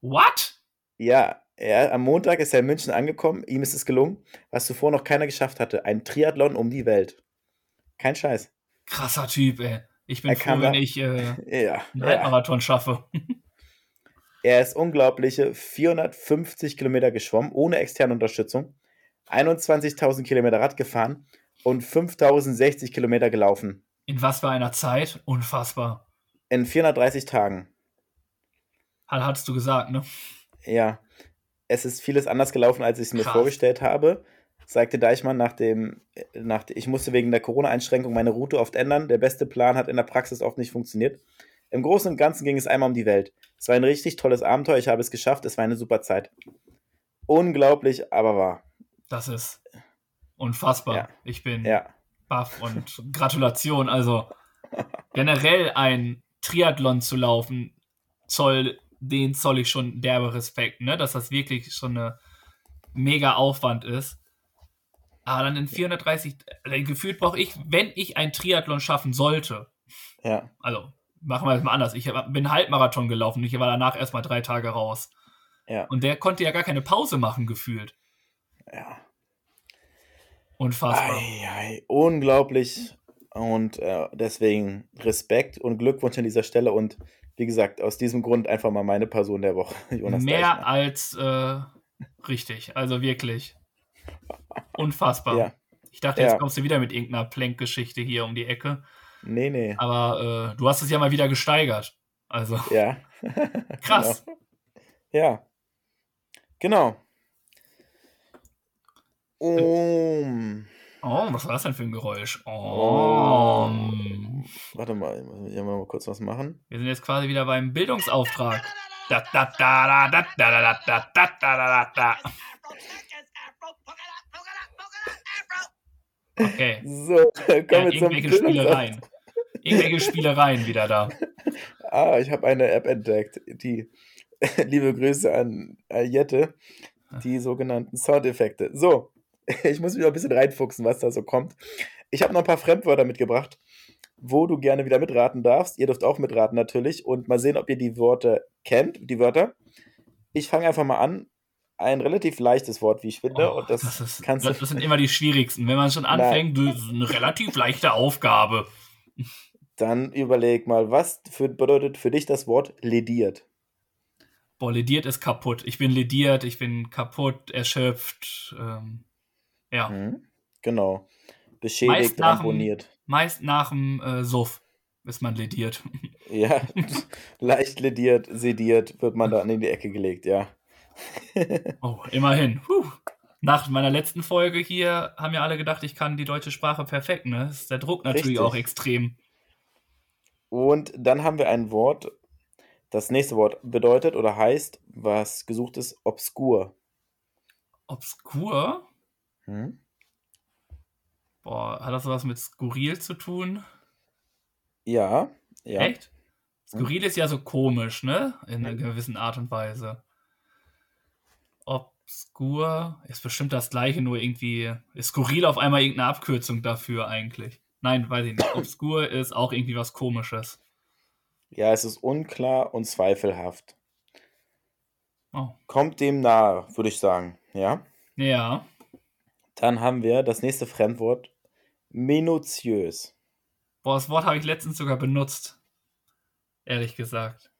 Speaker 1: What?
Speaker 2: Ja, er, am Montag ist er in München angekommen. Ihm ist es gelungen, was zuvor noch keiner geschafft hatte. Ein Triathlon um die Welt. Kein Scheiß.
Speaker 1: Krasser Typ, ey. Ich bin froh, wenn ich äh, [laughs] ja, einen Halbmarathon ja. schaffe. [laughs]
Speaker 2: er ist unglaubliche 450 Kilometer geschwommen, ohne externe Unterstützung. 21.000 Kilometer Rad gefahren und 5060 Kilometer gelaufen.
Speaker 1: In was für einer Zeit? Unfassbar.
Speaker 2: In 430 Tagen.
Speaker 1: Hattest du gesagt, ne?
Speaker 2: Ja. Es ist vieles anders gelaufen, als ich es mir
Speaker 1: Krass.
Speaker 2: vorgestellt habe, sagte Deichmann nach dem, nach, ich musste wegen der Corona-Einschränkung meine Route oft ändern. Der beste Plan hat in der Praxis oft nicht funktioniert. Im Großen und Ganzen ging es einmal um die Welt. Es war ein richtig tolles Abenteuer, ich habe es geschafft, es war eine super Zeit. Unglaublich, aber wahr.
Speaker 1: Das ist unfassbar.
Speaker 2: Ja.
Speaker 1: Ich bin
Speaker 2: Ja.
Speaker 1: baff und Gratulation. Also [laughs] generell ein Triathlon zu laufen, zoll, den zoll ich schon derbe Respekt, ne? Dass das wirklich schon eine mega Aufwand ist. Aber dann in 430, äh, gefühlt brauche ich, wenn ich ein Triathlon schaffen sollte,
Speaker 2: Ja.
Speaker 1: also machen wir es mal anders. Ich bin Halbmarathon gelaufen, ich war danach erstmal drei Tage raus.
Speaker 2: Ja.
Speaker 1: Und der konnte ja gar keine Pause machen, gefühlt.
Speaker 2: ja.
Speaker 1: Unfassbar.
Speaker 2: Ei, ei, unglaublich. Und äh, deswegen Respekt und Glückwunsch an dieser Stelle. Und wie gesagt, aus diesem Grund einfach mal meine Person der Woche. [laughs] Jonas
Speaker 1: Mehr
Speaker 2: Deichmann.
Speaker 1: als äh, richtig. Also wirklich. Unfassbar.
Speaker 2: Ja.
Speaker 1: Ich dachte, jetzt
Speaker 2: Ja.
Speaker 1: kommst du wieder mit irgendeiner Plank-Geschichte hier um die Ecke.
Speaker 2: Nee, nee.
Speaker 1: Aber äh, du hast es ja mal wieder gesteigert. Also
Speaker 2: Ja. [laughs]
Speaker 1: krass. [laughs]
Speaker 2: Genau. Ja. Genau. Um.
Speaker 1: Oh, was war das denn für ein Geräusch? Oh.
Speaker 2: Warte mal, ich muss hier mal kurz was machen.
Speaker 1: Wir sind jetzt quasi wieder beim Bildungsauftrag. Da, da, da, da, da, da, da, da, da, da, da, da. Okay.
Speaker 2: So,
Speaker 1: Ja,
Speaker 2: kommen wir zum
Speaker 1: irgendwelche. Spielereien. Irgendwelche Spielereien wieder da.
Speaker 2: Ah, ich habe eine App entdeckt, die, liebe Grüße an äh, Jette, die sogenannten Soundeffekte. So, [laughs] ich muss mich noch ein bisschen reinfuchsen, was da so kommt. Ich habe noch ein paar Fremdwörter mitgebracht, wo du gerne wieder mitraten darfst. Ihr dürft auch mitraten natürlich und mal sehen, ob ihr die Worte kennt, die Wörter. Ich fange einfach mal an. Ein relativ leichtes Wort, wie ich finde.
Speaker 1: Oh,
Speaker 2: und das,
Speaker 1: das, ist,
Speaker 2: kannst
Speaker 1: das,
Speaker 2: du.
Speaker 1: das sind immer die schwierigsten. Wenn man schon anfängt, das ist eine relativ leichte Aufgabe.
Speaker 2: Dann überleg mal, was für, bedeutet für dich das Wort lediert?
Speaker 1: Boah, lediert ist kaputt. Ich bin lediert, ich bin kaputt, erschöpft. Ähm, ja,
Speaker 2: Hm? Genau. Beschädigt,
Speaker 1: Meist dem-
Speaker 2: ramponiert.
Speaker 1: meist nach dem äh, Suff ist man lediert. [laughs]
Speaker 2: Ja, leicht lediert, sediert, wird man dann in die Ecke gelegt, ja. [laughs]
Speaker 1: Oh, immerhin. Puh. Nach meiner letzten Folge hier haben ja alle gedacht, ich kann die deutsche Sprache perfekt. Ne? Ist der Druck natürlich
Speaker 2: Richtig.
Speaker 1: auch extrem.
Speaker 2: Und dann haben wir ein Wort, das nächste Wort bedeutet oder heißt, was gesucht ist, obskur.
Speaker 1: Obskur?
Speaker 2: Hm?
Speaker 1: Boah, hat das was mit skurril zu tun?
Speaker 2: Ja, ja.
Speaker 1: Echt? Skurril ist ja so komisch, ne? In einer gewissen Art und Weise. Obskur ist bestimmt das gleiche, nur irgendwie ist skurril auf einmal irgendeine Abkürzung dafür eigentlich. Nein, weiß ich nicht. Obskur [coughs] ist auch irgendwie was komisches.
Speaker 2: Ja, es ist unklar und zweifelhaft.
Speaker 1: Oh.
Speaker 2: Kommt dem nahe, würde ich sagen, ja.
Speaker 1: Ja.
Speaker 2: Dann haben wir das nächste Fremdwort, minutiös.
Speaker 1: Boah, das Wort habe ich letztens sogar benutzt. Ehrlich gesagt.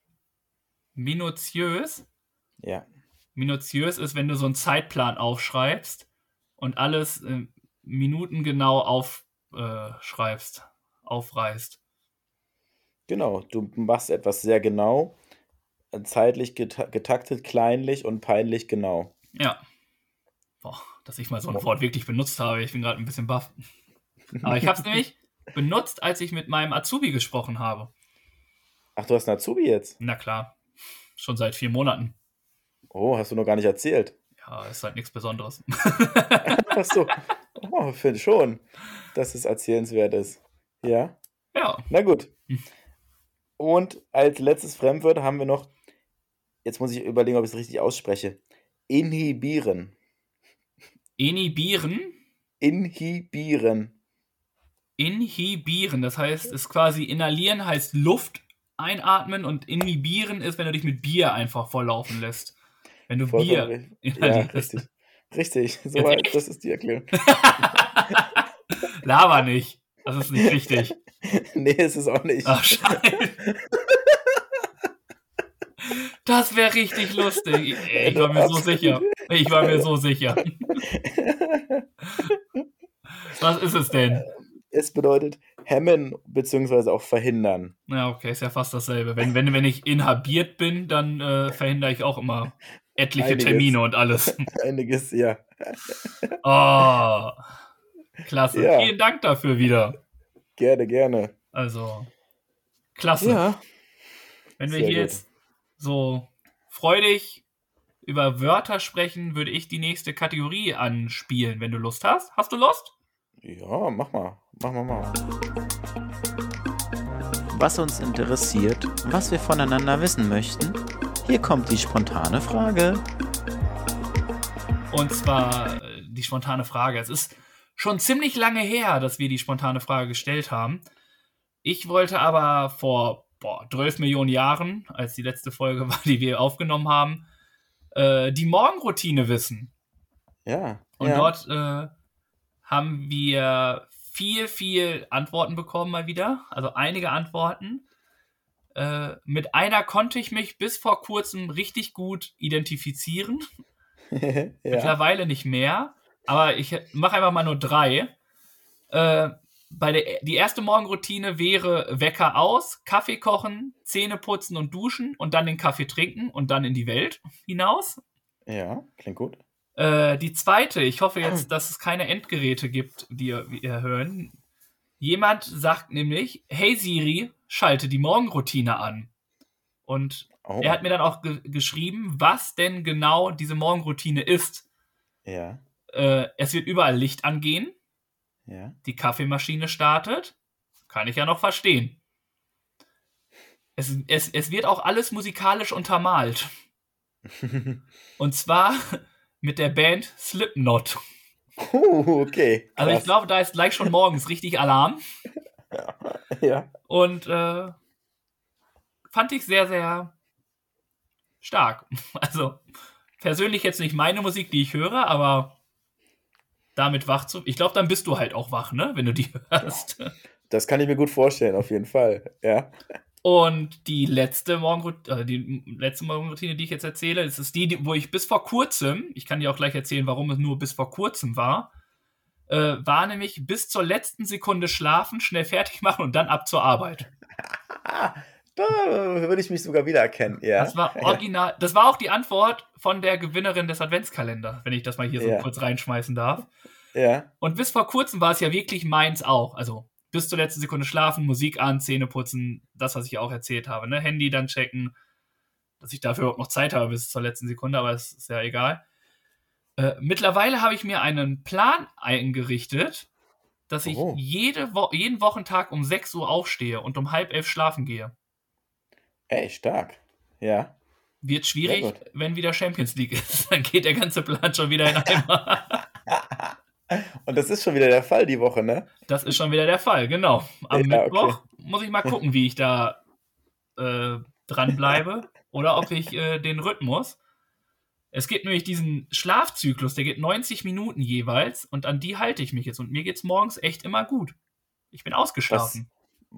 Speaker 1: Minutiös?
Speaker 2: Ja,
Speaker 1: Minutiös ist, wenn du so einen Zeitplan aufschreibst und alles äh, minutengenau aufschreibst, aufreißt.
Speaker 2: genau. Du machst etwas sehr genau, zeitlich geta getaktet, kleinlich und peinlich genau.
Speaker 1: Ja. Boah, dass ich mal so ein Wort wirklich benutzt habe. Ich bin gerade ein bisschen baff. Aber ich habe es [laughs] nämlich benutzt, als ich mit meinem Azubi gesprochen habe.
Speaker 2: Ach, du hast einen Azubi jetzt?
Speaker 1: Na klar. Schon seit vier Monaten.
Speaker 2: Oh, hast du noch gar nicht erzählt.
Speaker 1: Ja, ist halt nichts Besonderes. [laughs] [laughs]
Speaker 2: Ach so. Oh, finde schon, dass es erzählenswert ist. Ja,
Speaker 1: ja.
Speaker 2: na gut.
Speaker 1: Hm.
Speaker 2: Und als letztes Fremdwort haben wir noch, jetzt muss ich überlegen, ob ich es richtig ausspreche, inhibieren.
Speaker 1: Inhibieren.
Speaker 2: Inhibieren.
Speaker 1: Inhibieren, das heißt, ist quasi inhalieren heißt Luft einatmen und inhibieren ist, wenn du dich mit Bier einfach volllaufen lässt. Wenn du
Speaker 2: Vollkommen
Speaker 1: Bier
Speaker 2: richtig. Ja,
Speaker 1: inhalierst.
Speaker 2: richtig. Richtig, [laughs] so weit, das ist die Erklärung. [laughs]
Speaker 1: Laber nicht. Das ist nicht richtig. [laughs]
Speaker 2: nee, ist es auch nicht.
Speaker 1: Ach, scheiße. Das wäre richtig lustig. Ich war mir so sicher. Ich war mir so sicher. [laughs] Was ist es denn?
Speaker 2: Es bedeutet hemmen bzw. auch verhindern.
Speaker 1: Ja, okay, ist ja fast dasselbe. Wenn, wenn, wenn ich inhabiert bin, dann äh, verhindere ich auch immer etliche
Speaker 2: Einiges.
Speaker 1: Termine und alles. [laughs]
Speaker 2: Einiges, ja.
Speaker 1: Oh, klasse.
Speaker 2: Ja.
Speaker 1: Vielen Dank dafür wieder.
Speaker 2: Gerne, gerne.
Speaker 1: Also, klasse.
Speaker 2: Ja.
Speaker 1: Wenn wir
Speaker 2: sehr
Speaker 1: hier
Speaker 2: gut.
Speaker 1: jetzt so freudig über Wörter sprechen, würde ich die nächste Kategorie anspielen, wenn du Lust hast. Hast du Lust?
Speaker 2: Ja, mach mal. Mach mal mal. Was uns interessiert, was wir voneinander wissen möchten, hier kommt die spontane Frage.
Speaker 1: Und zwar äh, die spontane Frage. Es ist schon ziemlich lange her, dass wir die spontane Frage gestellt haben. Ich wollte aber vor boah, 12 Millionen Jahren, als die letzte Folge [laughs] war, die wir aufgenommen haben, äh, die Morgenroutine wissen.
Speaker 2: Ja.
Speaker 1: Und
Speaker 2: ja.
Speaker 1: dort äh, haben wir viel, viel Antworten bekommen mal wieder. Also einige Antworten. Äh, mit einer konnte ich mich bis vor kurzem richtig gut identifizieren. [laughs]
Speaker 2: ja.
Speaker 1: Mittlerweile nicht mehr. Aber ich mache einfach mal nur drei. Äh, bei der, die erste Morgenroutine wäre Wecker aus, Kaffee kochen, Zähne putzen und duschen und dann den Kaffee trinken und dann in die Welt hinaus.
Speaker 2: ja, klingt gut.
Speaker 1: Äh, die zweite, ich hoffe jetzt, dass es keine Endgeräte gibt, die ihr hören. Jemand sagt nämlich, hey Siri, schalte die Morgenroutine an. Und
Speaker 2: Oh.
Speaker 1: er hat mir dann auch ge geschrieben, was denn genau diese Morgenroutine ist.
Speaker 2: ja,
Speaker 1: Äh, es wird überall Licht angehen,
Speaker 2: ja.
Speaker 1: die Kaffeemaschine startet. Kann ich ja noch verstehen. Es, es, es wird auch alles musikalisch untermalt. [laughs] Und zwar mit der Band Slipknot.
Speaker 2: uh, okay.
Speaker 1: Also ich
Speaker 2: krass.
Speaker 1: glaube, da ist gleich schon morgens richtig Alarm. [laughs]
Speaker 2: Ja.
Speaker 1: Und äh, fand ich sehr, sehr stark. [laughs] Also persönlich jetzt nicht meine Musik, die ich höre, aber damit wach zu. Ich glaube, dann bist du halt auch wach, ne? Wenn du die [laughs] hörst.
Speaker 2: Das kann ich mir gut vorstellen, auf jeden Fall. Ja.
Speaker 1: Und die letzte Morgenroutine, äh, die letzte Morgenroutine, die ich jetzt erzähle, das ist die, die, wo ich bis vor kurzem, ich kann dir auch gleich erzählen, warum es nur bis vor kurzem war, äh, war nämlich bis zur letzten Sekunde schlafen, schnell fertig [laughs] machen und dann ab zur Arbeit. [laughs]
Speaker 2: Da würde ich mich sogar wiedererkennen. Ja.
Speaker 1: Das war [laughs] original. Das war auch die Antwort von der Gewinnerin des Adventskalenders, wenn ich das mal hier so
Speaker 2: Ja.
Speaker 1: kurz reinschmeißen darf.
Speaker 2: Ja.
Speaker 1: Und bis vor kurzem war es ja wirklich meins auch. Also bis zur letzten Sekunde schlafen, Musik an, Zähne putzen, das, was ich auch erzählt habe. Ne? Handy dann checken, dass ich dafür überhaupt noch Zeit habe bis zur letzten Sekunde, aber es ist ja egal. Äh, mittlerweile habe ich mir einen Plan eingerichtet, dass ich
Speaker 2: Oh.
Speaker 1: jede Wo jeden Wochentag um 6 Uhr aufstehe und um halb elf schlafen gehe.
Speaker 2: Ey, stark. Ja.
Speaker 1: Wird schwierig, wenn wieder Champions League ist. [laughs] Dann geht der ganze Plan schon wieder in Eimer. [laughs]
Speaker 2: Und das ist schon wieder der Fall die Woche, ne?
Speaker 1: Das ist schon wieder der Fall, genau. Am
Speaker 2: Ja, okay.
Speaker 1: Mittwoch muss ich mal gucken, wie ich da äh, dranbleibe [laughs] oder ob ich äh, den Rhythmus. Es gibt nämlich diesen Schlafzyklus, der geht 90 Minuten jeweils und an die halte ich mich jetzt. Und mir geht es morgens echt immer gut. Ich bin ausgeschlafen.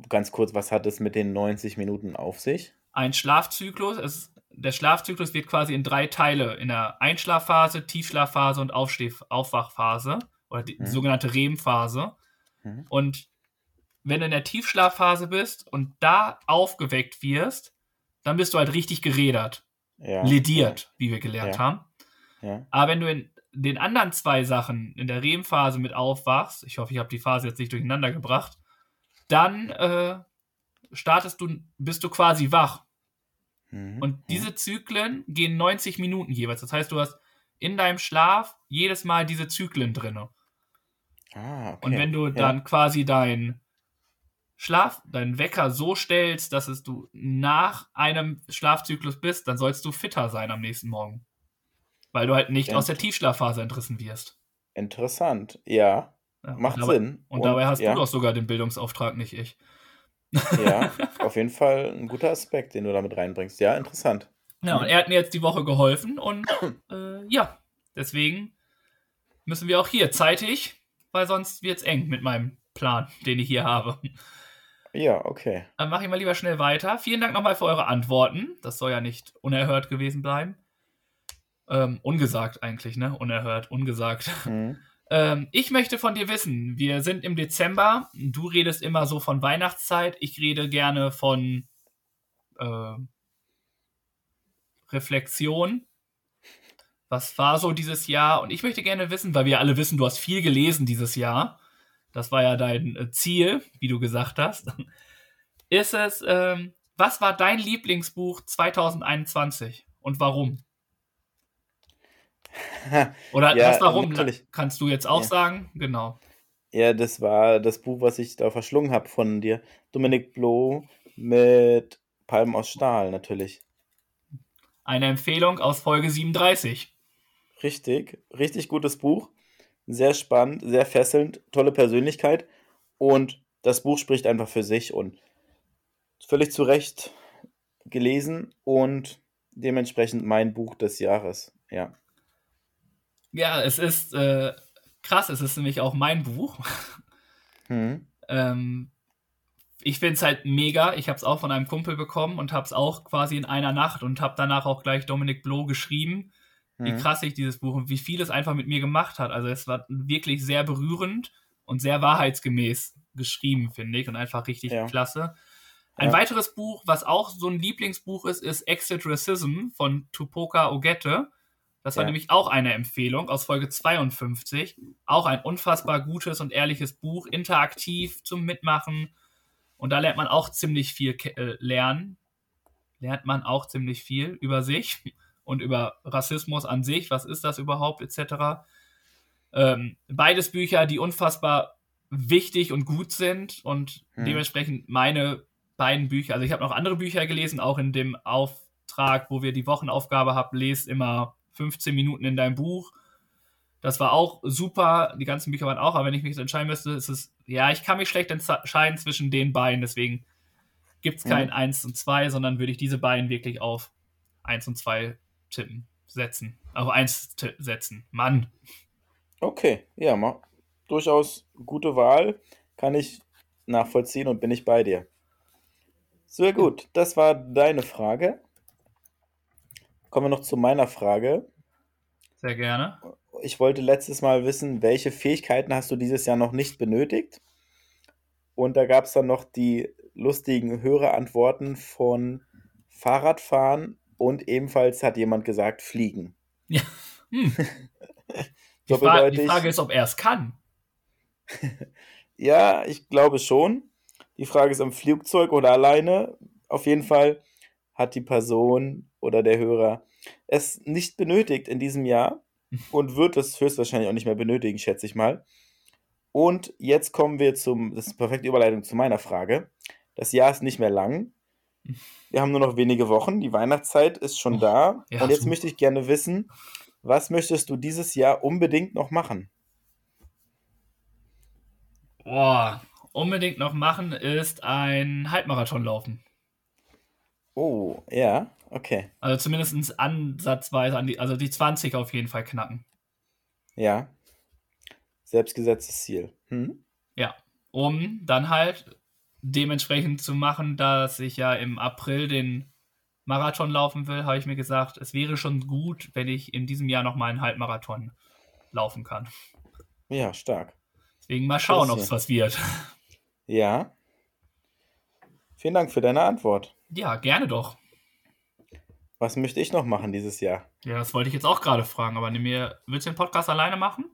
Speaker 2: Ganz kurz, was hat es mit den 90 Minuten auf sich?
Speaker 1: Ein Schlafzyklus, es, der Schlafzyklus wird quasi in drei Teile: in der Einschlafphase, Tiefschlafphase und Aufsteh Aufwachphase oder die
Speaker 2: Mhm.
Speaker 1: sogenannte REM-Phase.
Speaker 2: Mhm.
Speaker 1: Und wenn du in der Tiefschlafphase bist und da aufgeweckt wirst, dann bist du halt richtig gerädert,
Speaker 2: Ja.
Speaker 1: lediert, wie wir gelernt
Speaker 2: Ja.
Speaker 1: haben.
Speaker 2: Ja.
Speaker 1: Aber wenn du in den anderen zwei Sachen in der REM-Phase mit aufwachst, ich hoffe, ich habe die Phase jetzt nicht durcheinander gebracht, dann äh, startest du, bist du quasi wach.
Speaker 2: Mhm.
Speaker 1: Und diese Zyklen gehen 90 Minuten jeweils. Das heißt, du hast in deinem Schlaf jedes Mal diese Zyklen drinne.
Speaker 2: Ah, okay.
Speaker 1: Und wenn du
Speaker 2: Ja.
Speaker 1: dann quasi dein Schlaf, deinen Wecker so stellst, dass es du nach einem Schlafzyklus bist, dann sollst du fitter sein am nächsten Morgen. Weil du halt nicht
Speaker 2: Ja.
Speaker 1: aus der Tiefschlafphase entrissen wirst.
Speaker 2: Interessant. Ja,
Speaker 1: Ja,
Speaker 2: macht
Speaker 1: und dabei,
Speaker 2: Sinn.
Speaker 1: Und, dabei hast
Speaker 2: ja,
Speaker 1: du doch sogar den Bildungsauftrag, nicht ich.
Speaker 2: Ja, [laughs] auf jeden Fall ein guter Aspekt, den du damit reinbringst. Ja, interessant.
Speaker 1: Ja, und er hat mir jetzt die Woche geholfen und äh, ja, deswegen müssen wir auch hier zeitig, weil sonst wird es eng mit meinem Plan, den ich hier habe.
Speaker 2: Ja, okay.
Speaker 1: Dann mache ich mal lieber schnell weiter. Vielen Dank nochmal für eure Antworten. Das soll ja nicht unerhört gewesen bleiben. Ähm, ungesagt eigentlich, ne? Unerhört, ungesagt.
Speaker 2: Mhm.
Speaker 1: Ähm, ich möchte von dir wissen, wir sind im Dezember, du redest immer so von Weihnachtszeit, ich rede gerne von äh, Reflexion. Was war so dieses Jahr? Und ich möchte gerne wissen, weil wir alle wissen, du hast viel gelesen dieses Jahr. Das war ja dein äh, Ziel, wie du gesagt hast. Ist es, ähm, was war dein Lieblingsbuch 2021 und warum? [laughs] Oder ja, das Warum natürlich. kannst du jetzt auch ja. sagen? Genau.
Speaker 2: Ja, das war das Buch, was ich da verschlungen habe von dir. Dominik Bloh mit Palmen aus Stahl, natürlich.
Speaker 1: Eine Empfehlung aus Folge 37.
Speaker 2: Richtig, richtig gutes Buch. Sehr spannend, sehr fesselnd, tolle Persönlichkeit. Und das Buch spricht einfach für sich und völlig zu Recht gelesen und dementsprechend mein Buch des Jahres. Ja.
Speaker 1: Ja, es ist äh, krass, es ist nämlich auch mein Buch. [laughs] Hm. ähm, ich finde es halt mega. Ich habe es auch von einem Kumpel bekommen und habe es auch quasi in einer Nacht und habe danach auch gleich Dominik Bloh geschrieben, hm. wie krass ich dieses Buch und wie viel es einfach mit mir gemacht hat. Also es war wirklich sehr berührend und sehr wahrheitsgemäß geschrieben, finde ich, und einfach richtig ja. klasse. Ein ja. weiteres Buch, was auch so ein Lieblingsbuch ist, ist Exit Racism von Tupoka Ogette. Das war ja. nämlich auch eine Empfehlung aus Folge 52. Auch ein unfassbar gutes und ehrliches Buch, interaktiv zum Mitmachen. Und da lernt man auch ziemlich viel äh, lernen. Lernt man auch ziemlich viel über sich [laughs] und über Rassismus an sich. Was ist das überhaupt, etc. Ähm, beides Bücher, die unfassbar wichtig und gut sind und hm. dementsprechend meine beiden Bücher. Also ich habe noch andere Bücher gelesen, auch in dem Auftrag, wo wir die Wochenaufgabe haben, lest immer 15 Minuten in deinem Buch. Das war auch super. Die ganzen Bücher waren auch, aber wenn ich mich entscheiden müsste, ist es, ja, ich kann mich schlecht entscheiden zwischen den beiden, deswegen gibt es kein mhm. 1 und 2, sondern würde ich diese beiden wirklich auf 1 und 2 tippen, setzen. Auf 1 setzen. Mann.
Speaker 2: Okay, ja, mal. durchaus gute Wahl. Kann ich nachvollziehen und bin ich bei dir. Sehr gut, das war deine Frage. Kommen wir noch zu meiner Frage.
Speaker 1: Sehr gerne.
Speaker 2: Ich wollte letztes Mal wissen, welche Fähigkeiten hast du dieses Jahr noch nicht benötigt? Und da gab es dann noch die lustigen Hörerantworten von Fahrradfahren und ebenfalls hat jemand gesagt Fliegen.
Speaker 1: Ja. Hm. [laughs] die, Fra die Frage ist, ob er es kann. [laughs]
Speaker 2: ja, ich glaube schon. Die Frage ist, am Flugzeug oder alleine. Auf jeden Fall hat die Person oder der Hörer es nicht benötigt in diesem Jahr [laughs] und wird es höchstwahrscheinlich auch nicht mehr benötigen, schätze ich mal. Und jetzt kommen wir zum, das ist eine perfekte Überleitung zu meiner Frage. Das Jahr ist nicht mehr lang. Wir haben nur noch wenige Wochen. Die Weihnachtszeit ist schon oh, da. Ja, und jetzt so. möchte ich gerne wissen, was möchtest du dieses Jahr unbedingt noch machen?
Speaker 1: Boah, unbedingt noch machen ist ein Halbmarathon laufen.
Speaker 2: Oh, ja, okay.
Speaker 1: Also zumindest ansatzweise an die, also die 20 auf jeden Fall knacken.
Speaker 2: Ja. Selbstgesetztes Ziel. Hm?
Speaker 1: Ja. Um dann halt dementsprechend zu machen, dass ich ja im April den Marathon laufen will, habe ich mir gesagt, es wäre schon gut, wenn ich in diesem Jahr nochmal einen Halbmarathon laufen kann.
Speaker 2: Ja, stark.
Speaker 1: Deswegen mal schauen, ob es was wird.
Speaker 2: Ja. Vielen Dank für deine Antwort.
Speaker 1: Ja, gerne doch.
Speaker 2: Was möchte ich noch machen dieses Jahr?
Speaker 1: Ja, das wollte ich jetzt auch gerade fragen, aber mir, willst du den Podcast alleine machen?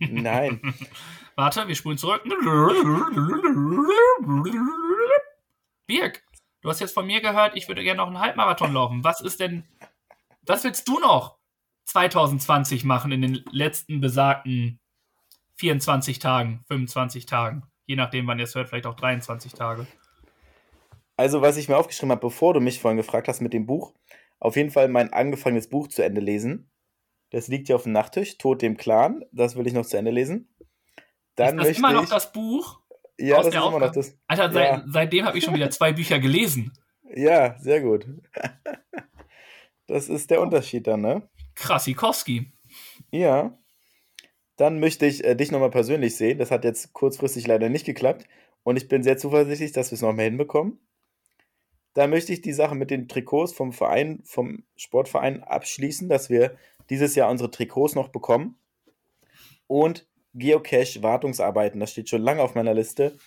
Speaker 2: Nein. [laughs]
Speaker 1: Warte, wir spulen zurück. Birk, du hast jetzt von mir gehört, ich würde gerne noch einen Halbmarathon laufen. Was ist denn, was willst du noch 2020 machen in den letzten besagten 24 Tagen, 25 Tagen? Je nachdem, wann ihr es hört, vielleicht auch 23 Tage.
Speaker 2: Also, was ich mir aufgeschrieben habe, bevor du mich vorhin gefragt hast mit dem Buch, auf jeden Fall mein angefangenes Buch zu Ende lesen. Das liegt hier auf dem Nachttisch, Tod dem Clan. Das will ich noch zu Ende lesen.
Speaker 1: Dann ist das immer noch ich, das Buch?
Speaker 2: Ja, das ist Aufgabe? immer noch das.
Speaker 1: Alter, seit, ja. seitdem habe ich schon wieder zwei Bücher gelesen. [laughs]
Speaker 2: Ja, sehr gut. Das ist der Unterschied dann, ne?
Speaker 1: Krassikowski.
Speaker 2: Ja. Dann möchte ich äh, dich nochmal persönlich sehen. Das hat jetzt kurzfristig leider nicht geklappt. Und ich bin sehr zuversichtlich, dass wir es nochmal hinbekommen. Da möchte ich die Sache mit den Trikots vom Verein, vom Sportverein abschließen, dass wir dieses Jahr unsere Trikots noch bekommen. Und Geocache-Wartungsarbeiten. Das steht schon lange auf meiner Liste.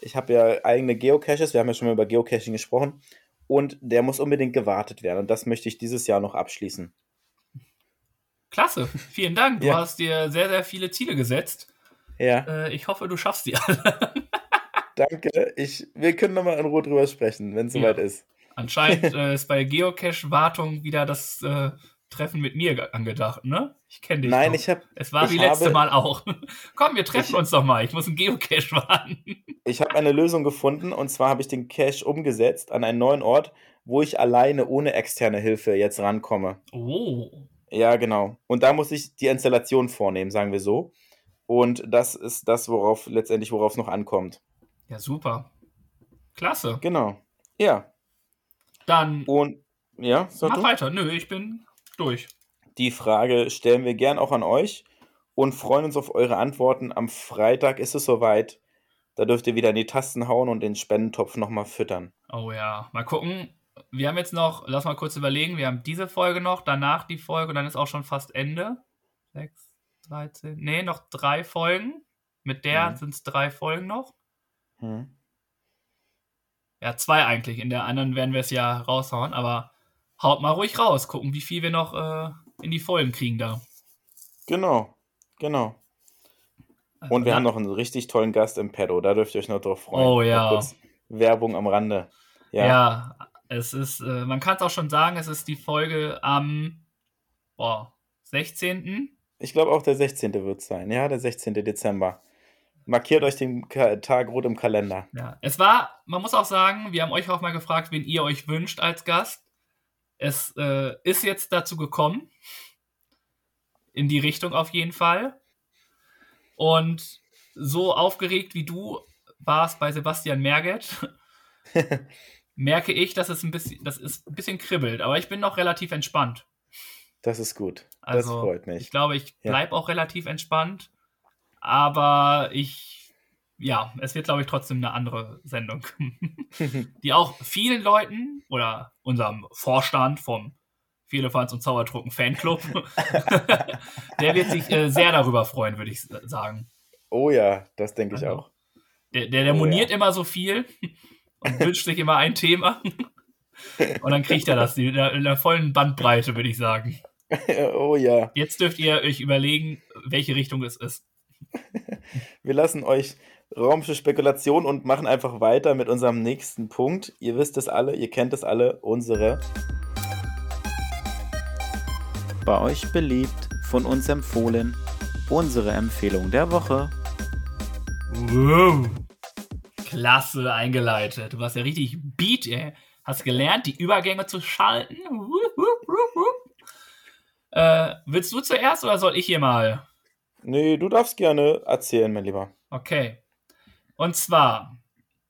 Speaker 2: Ich habe ja eigene Geocaches, wir haben ja schon mal über Geocaching gesprochen. Und der muss unbedingt gewartet werden. Und das möchte ich dieses Jahr noch abschließen.
Speaker 1: Klasse, vielen Dank. Du ja. hast dir sehr, sehr viele Ziele gesetzt.
Speaker 2: Ja.
Speaker 1: Äh, ich hoffe, du schaffst die alle.
Speaker 2: Danke. Ich, wir können nochmal in Ruhe drüber sprechen, wenn es ja. soweit ist.
Speaker 1: Anscheinend [laughs] äh, ist bei Geocache-Wartung wieder das äh, Treffen mit mir angedacht, ne? Ich kenne dich.
Speaker 2: Nein, doch. ich habe.
Speaker 1: Es war wie letzte habe, Mal auch. [laughs] Komm, wir treffen ich, uns doch mal. Ich muss einen Geocache warten. [laughs]
Speaker 2: Ich habe eine Lösung gefunden und zwar habe ich den Cache umgesetzt an einen neuen Ort, wo ich alleine ohne externe Hilfe jetzt rankomme.
Speaker 1: Oh.
Speaker 2: Ja, genau. Und da muss ich die Installation vornehmen, sagen wir so. Und das ist das, worauf letztendlich, worauf es noch ankommt.
Speaker 1: Ja, super. Klasse.
Speaker 2: Genau. Ja.
Speaker 1: Dann.
Speaker 2: Und ja,
Speaker 1: mach du? weiter. Nö, ich bin durch.
Speaker 2: Die Frage stellen wir gern auch an euch und freuen uns auf eure Antworten. Am Freitag ist es soweit. Da dürft ihr wieder in die Tasten hauen und den Spendentopf nochmal füttern.
Speaker 1: Oh ja, mal gucken. Wir haben jetzt noch, lass mal kurz überlegen, wir haben diese Folge noch, danach die Folge und dann ist auch schon fast Ende. 6, 13, nee, noch drei Folgen. Mit der mhm. sind es drei Folgen noch. Mhm. Ja, zwei eigentlich. In der anderen werden wir es ja raushauen, aber haut mal ruhig raus, gucken, wie viel wir noch äh, in die Vollen kriegen da.
Speaker 2: Genau, genau. Also Und wir haben noch einen richtig tollen Gast im Pedo, da dürft ihr euch noch drauf freuen.
Speaker 1: Oh ja.
Speaker 2: Werbung am Rande.
Speaker 1: Ja, ja es ist, äh, man kann es auch schon sagen, es ist die Folge am boah, 16.
Speaker 2: Ich glaube auch der 16. wird es sein, ja, der 16. Dezember. Markiert euch den Tag rot im Kalender.
Speaker 1: Ja, es war, man muss auch sagen, wir haben euch auch mal gefragt, wen ihr euch wünscht als Gast. Es äh, ist jetzt dazu gekommen. In die Richtung auf jeden Fall. Und so aufgeregt wie du warst bei Sebastian Merget, [laughs] merke ich, dass es ein bisschen, das ist ein bisschen kribbelt. Aber ich bin noch relativ entspannt.
Speaker 2: Das ist gut.
Speaker 1: Also,
Speaker 2: das freut mich.
Speaker 1: Ich glaube, ich bleibe ja. auch relativ entspannt. Aber ich ja, es wird, glaube ich, trotzdem eine andere Sendung, [laughs] die auch vielen Leuten oder unserem Vorstand vom Vielefants und Zaubertrucken Fanclub, [laughs] der wird sich äh, sehr darüber freuen, würde ich sagen.
Speaker 2: Oh ja, das denke ich also, auch.
Speaker 1: Der, der, der oh moniert ja. immer so viel und wünscht sich immer ein Thema. und dann kriegt er das in der, in der vollen Bandbreite, würde ich sagen. [laughs]
Speaker 2: oh ja.
Speaker 1: Jetzt dürft ihr euch überlegen, welche Richtung es ist.
Speaker 2: Wir lassen euch Raum für Spekulation und machen einfach weiter mit unserem nächsten Punkt. Ihr wisst es alle, ihr kennt es alle, unsere bei euch beliebt, von uns empfohlen, unsere Empfehlung der Woche.
Speaker 1: Wow. Klasse eingeleitet. Du warst ja richtig Beat, ey. Hast gelernt, die Übergänge zu schalten. Äh, willst du zuerst oder soll ich hier mal?
Speaker 2: Nee, du darfst gerne erzählen, mein Lieber.
Speaker 1: Okay. Und zwar,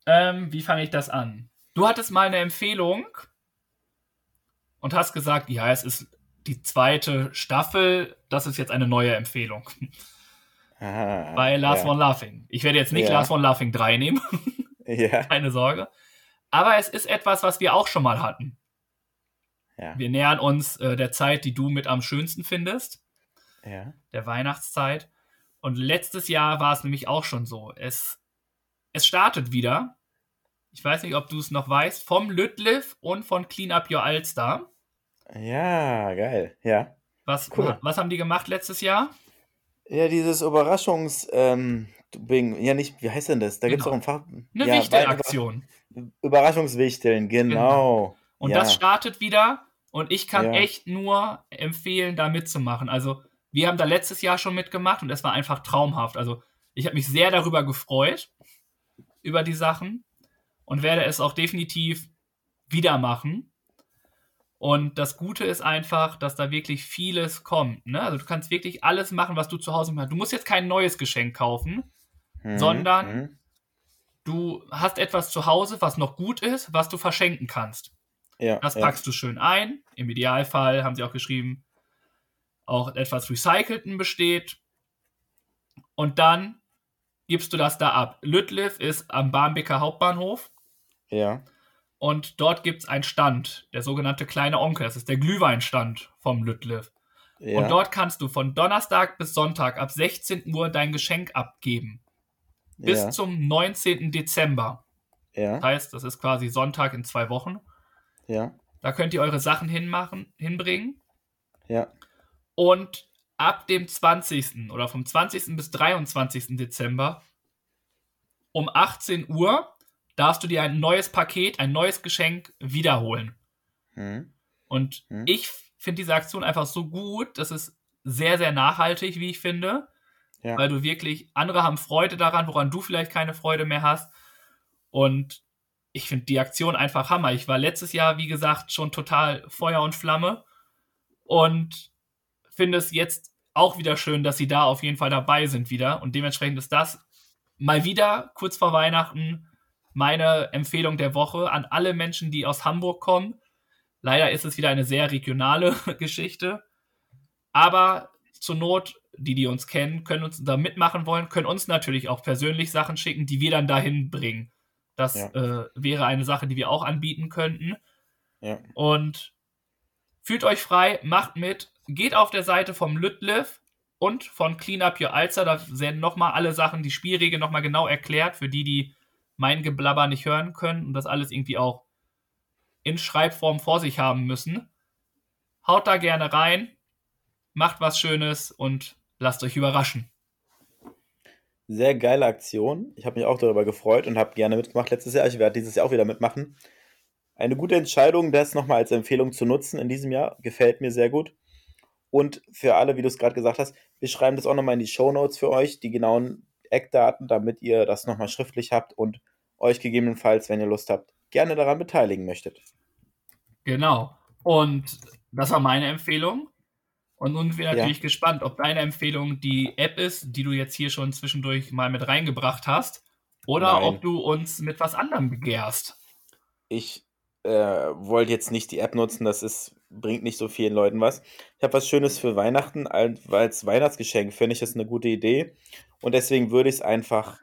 Speaker 1: ähm, wie fange ich das an? Du hattest mal eine Empfehlung und hast gesagt, ja, es ist die zweite Staffel, das ist jetzt eine neue Empfehlung. [laughs]
Speaker 2: Aha,
Speaker 1: Bei Last ja. One Laughing. Ich werde jetzt nicht ja. Last One Laughing 3 nehmen. [laughs]
Speaker 2: ja. [laughs]
Speaker 1: Keine Sorge. Aber es ist etwas, was wir auch schon mal hatten.
Speaker 2: Ja.
Speaker 1: Wir nähern uns äh, der Zeit, die du mit am schönsten findest.
Speaker 2: Ja.
Speaker 1: Der Weihnachtszeit. Und letztes Jahr war es nämlich auch schon so. Es es startet wieder. Ich weiß nicht, ob du es noch weißt, vom Lütliff und von Clean Up Your Alster.
Speaker 2: Ja, geil, ja.
Speaker 1: Was, cool. was haben die gemacht letztes Jahr?
Speaker 2: Ja, dieses Überraschungs, ähm, ja nicht, wie heißt denn das? Da genau. gibt es auch ein Fach.
Speaker 1: Eine
Speaker 2: ja,
Speaker 1: Wichtelaktion.
Speaker 2: Überraschungswichteln, genau. genau.
Speaker 1: Und ja. das startet wieder und ich kann ja. echt nur empfehlen, da mitzumachen. Also, wir haben da letztes Jahr schon mitgemacht und es war einfach traumhaft. Also, ich habe mich sehr darüber gefreut über die Sachen und werde es auch definitiv wieder machen. Und das Gute ist einfach, dass da wirklich vieles kommt. Ne? Also du kannst wirklich alles machen, was du zu Hause machst. Du musst jetzt kein neues Geschenk kaufen, mhm. sondern mhm. du hast etwas zu Hause, was noch gut ist, was du verschenken kannst.
Speaker 2: Ja,
Speaker 1: das packst ja. du schön ein. Im Idealfall haben sie auch geschrieben, auch etwas Recycelten besteht. Und dann gibst du das da ab. Lüttliff ist am Barmbeker Hauptbahnhof.
Speaker 2: Ja.
Speaker 1: Und dort gibt es einen Stand, der sogenannte kleine Onkel. Das ist der Glühweinstand vom Lüttliff. Ja. Und dort kannst du von Donnerstag bis Sonntag ab 16 Uhr dein Geschenk abgeben. Bis ja. zum 19. Dezember. Ja. Das heißt, das ist quasi Sonntag in zwei Wochen.
Speaker 2: Ja.
Speaker 1: Da könnt ihr eure Sachen hinmachen, hinbringen.
Speaker 2: Ja.
Speaker 1: Und ab dem 20. oder vom 20. bis 23. Dezember um 18 Uhr darfst du dir ein neues Paket, ein neues Geschenk wiederholen. Hm. Und hm. ich finde diese Aktion einfach so gut, das ist sehr, sehr nachhaltig, wie ich finde. Ja. Weil du wirklich, andere haben Freude daran, woran du vielleicht keine Freude mehr hast. Und ich finde die Aktion einfach Hammer. Ich war letztes Jahr, wie gesagt, schon total Feuer und Flamme und finde es jetzt auch wieder schön, dass sie da auf jeden Fall dabei sind wieder. Und dementsprechend ist das mal wieder kurz vor Weihnachten meine Empfehlung der Woche an alle Menschen, die aus Hamburg kommen. Leider ist es wieder eine sehr regionale [laughs] Geschichte. Aber zur Not, die, die uns kennen, können uns da mitmachen wollen, können uns natürlich auch persönlich Sachen schicken, die wir dann dahin bringen. Das ja. äh, wäre eine Sache, die wir auch anbieten könnten.
Speaker 2: Ja.
Speaker 1: Und fühlt euch frei, macht mit, geht auf der Seite vom Lütliff und von Clean Up Your Alzer. Da werden nochmal alle Sachen, die Spielregeln nochmal genau erklärt, für die, die mein Geblabber nicht hören können und das alles irgendwie auch in Schreibform vor sich haben müssen. Haut da gerne rein, macht was Schönes und lasst euch überraschen.
Speaker 2: Sehr geile Aktion. Ich habe mich auch darüber gefreut und habe gerne mitgemacht letztes Jahr. Ich werde dieses Jahr auch wieder mitmachen. Eine gute Entscheidung, das nochmal als Empfehlung zu nutzen in diesem Jahr. Gefällt mir sehr gut. Und für alle, wie du es gerade gesagt hast, wir schreiben das auch nochmal in die Show Notes für euch, die genauen Eckdaten, damit ihr das nochmal schriftlich habt und euch gegebenenfalls, wenn ihr Lust habt, gerne daran beteiligen möchtet.
Speaker 1: Genau. Und das war meine Empfehlung. Und nun bin ich natürlich ja. gespannt, ob deine Empfehlung die App ist, die du jetzt hier schon zwischendurch mal mit reingebracht hast, oder Nein. ob du uns mit was anderem begehrst.
Speaker 2: Ich äh, wollte jetzt nicht die App nutzen, das ist, bringt nicht so vielen Leuten was. Ich habe was Schönes für Weihnachten, als Weihnachtsgeschenk finde ich das eine gute Idee. Und deswegen würde ich es einfach,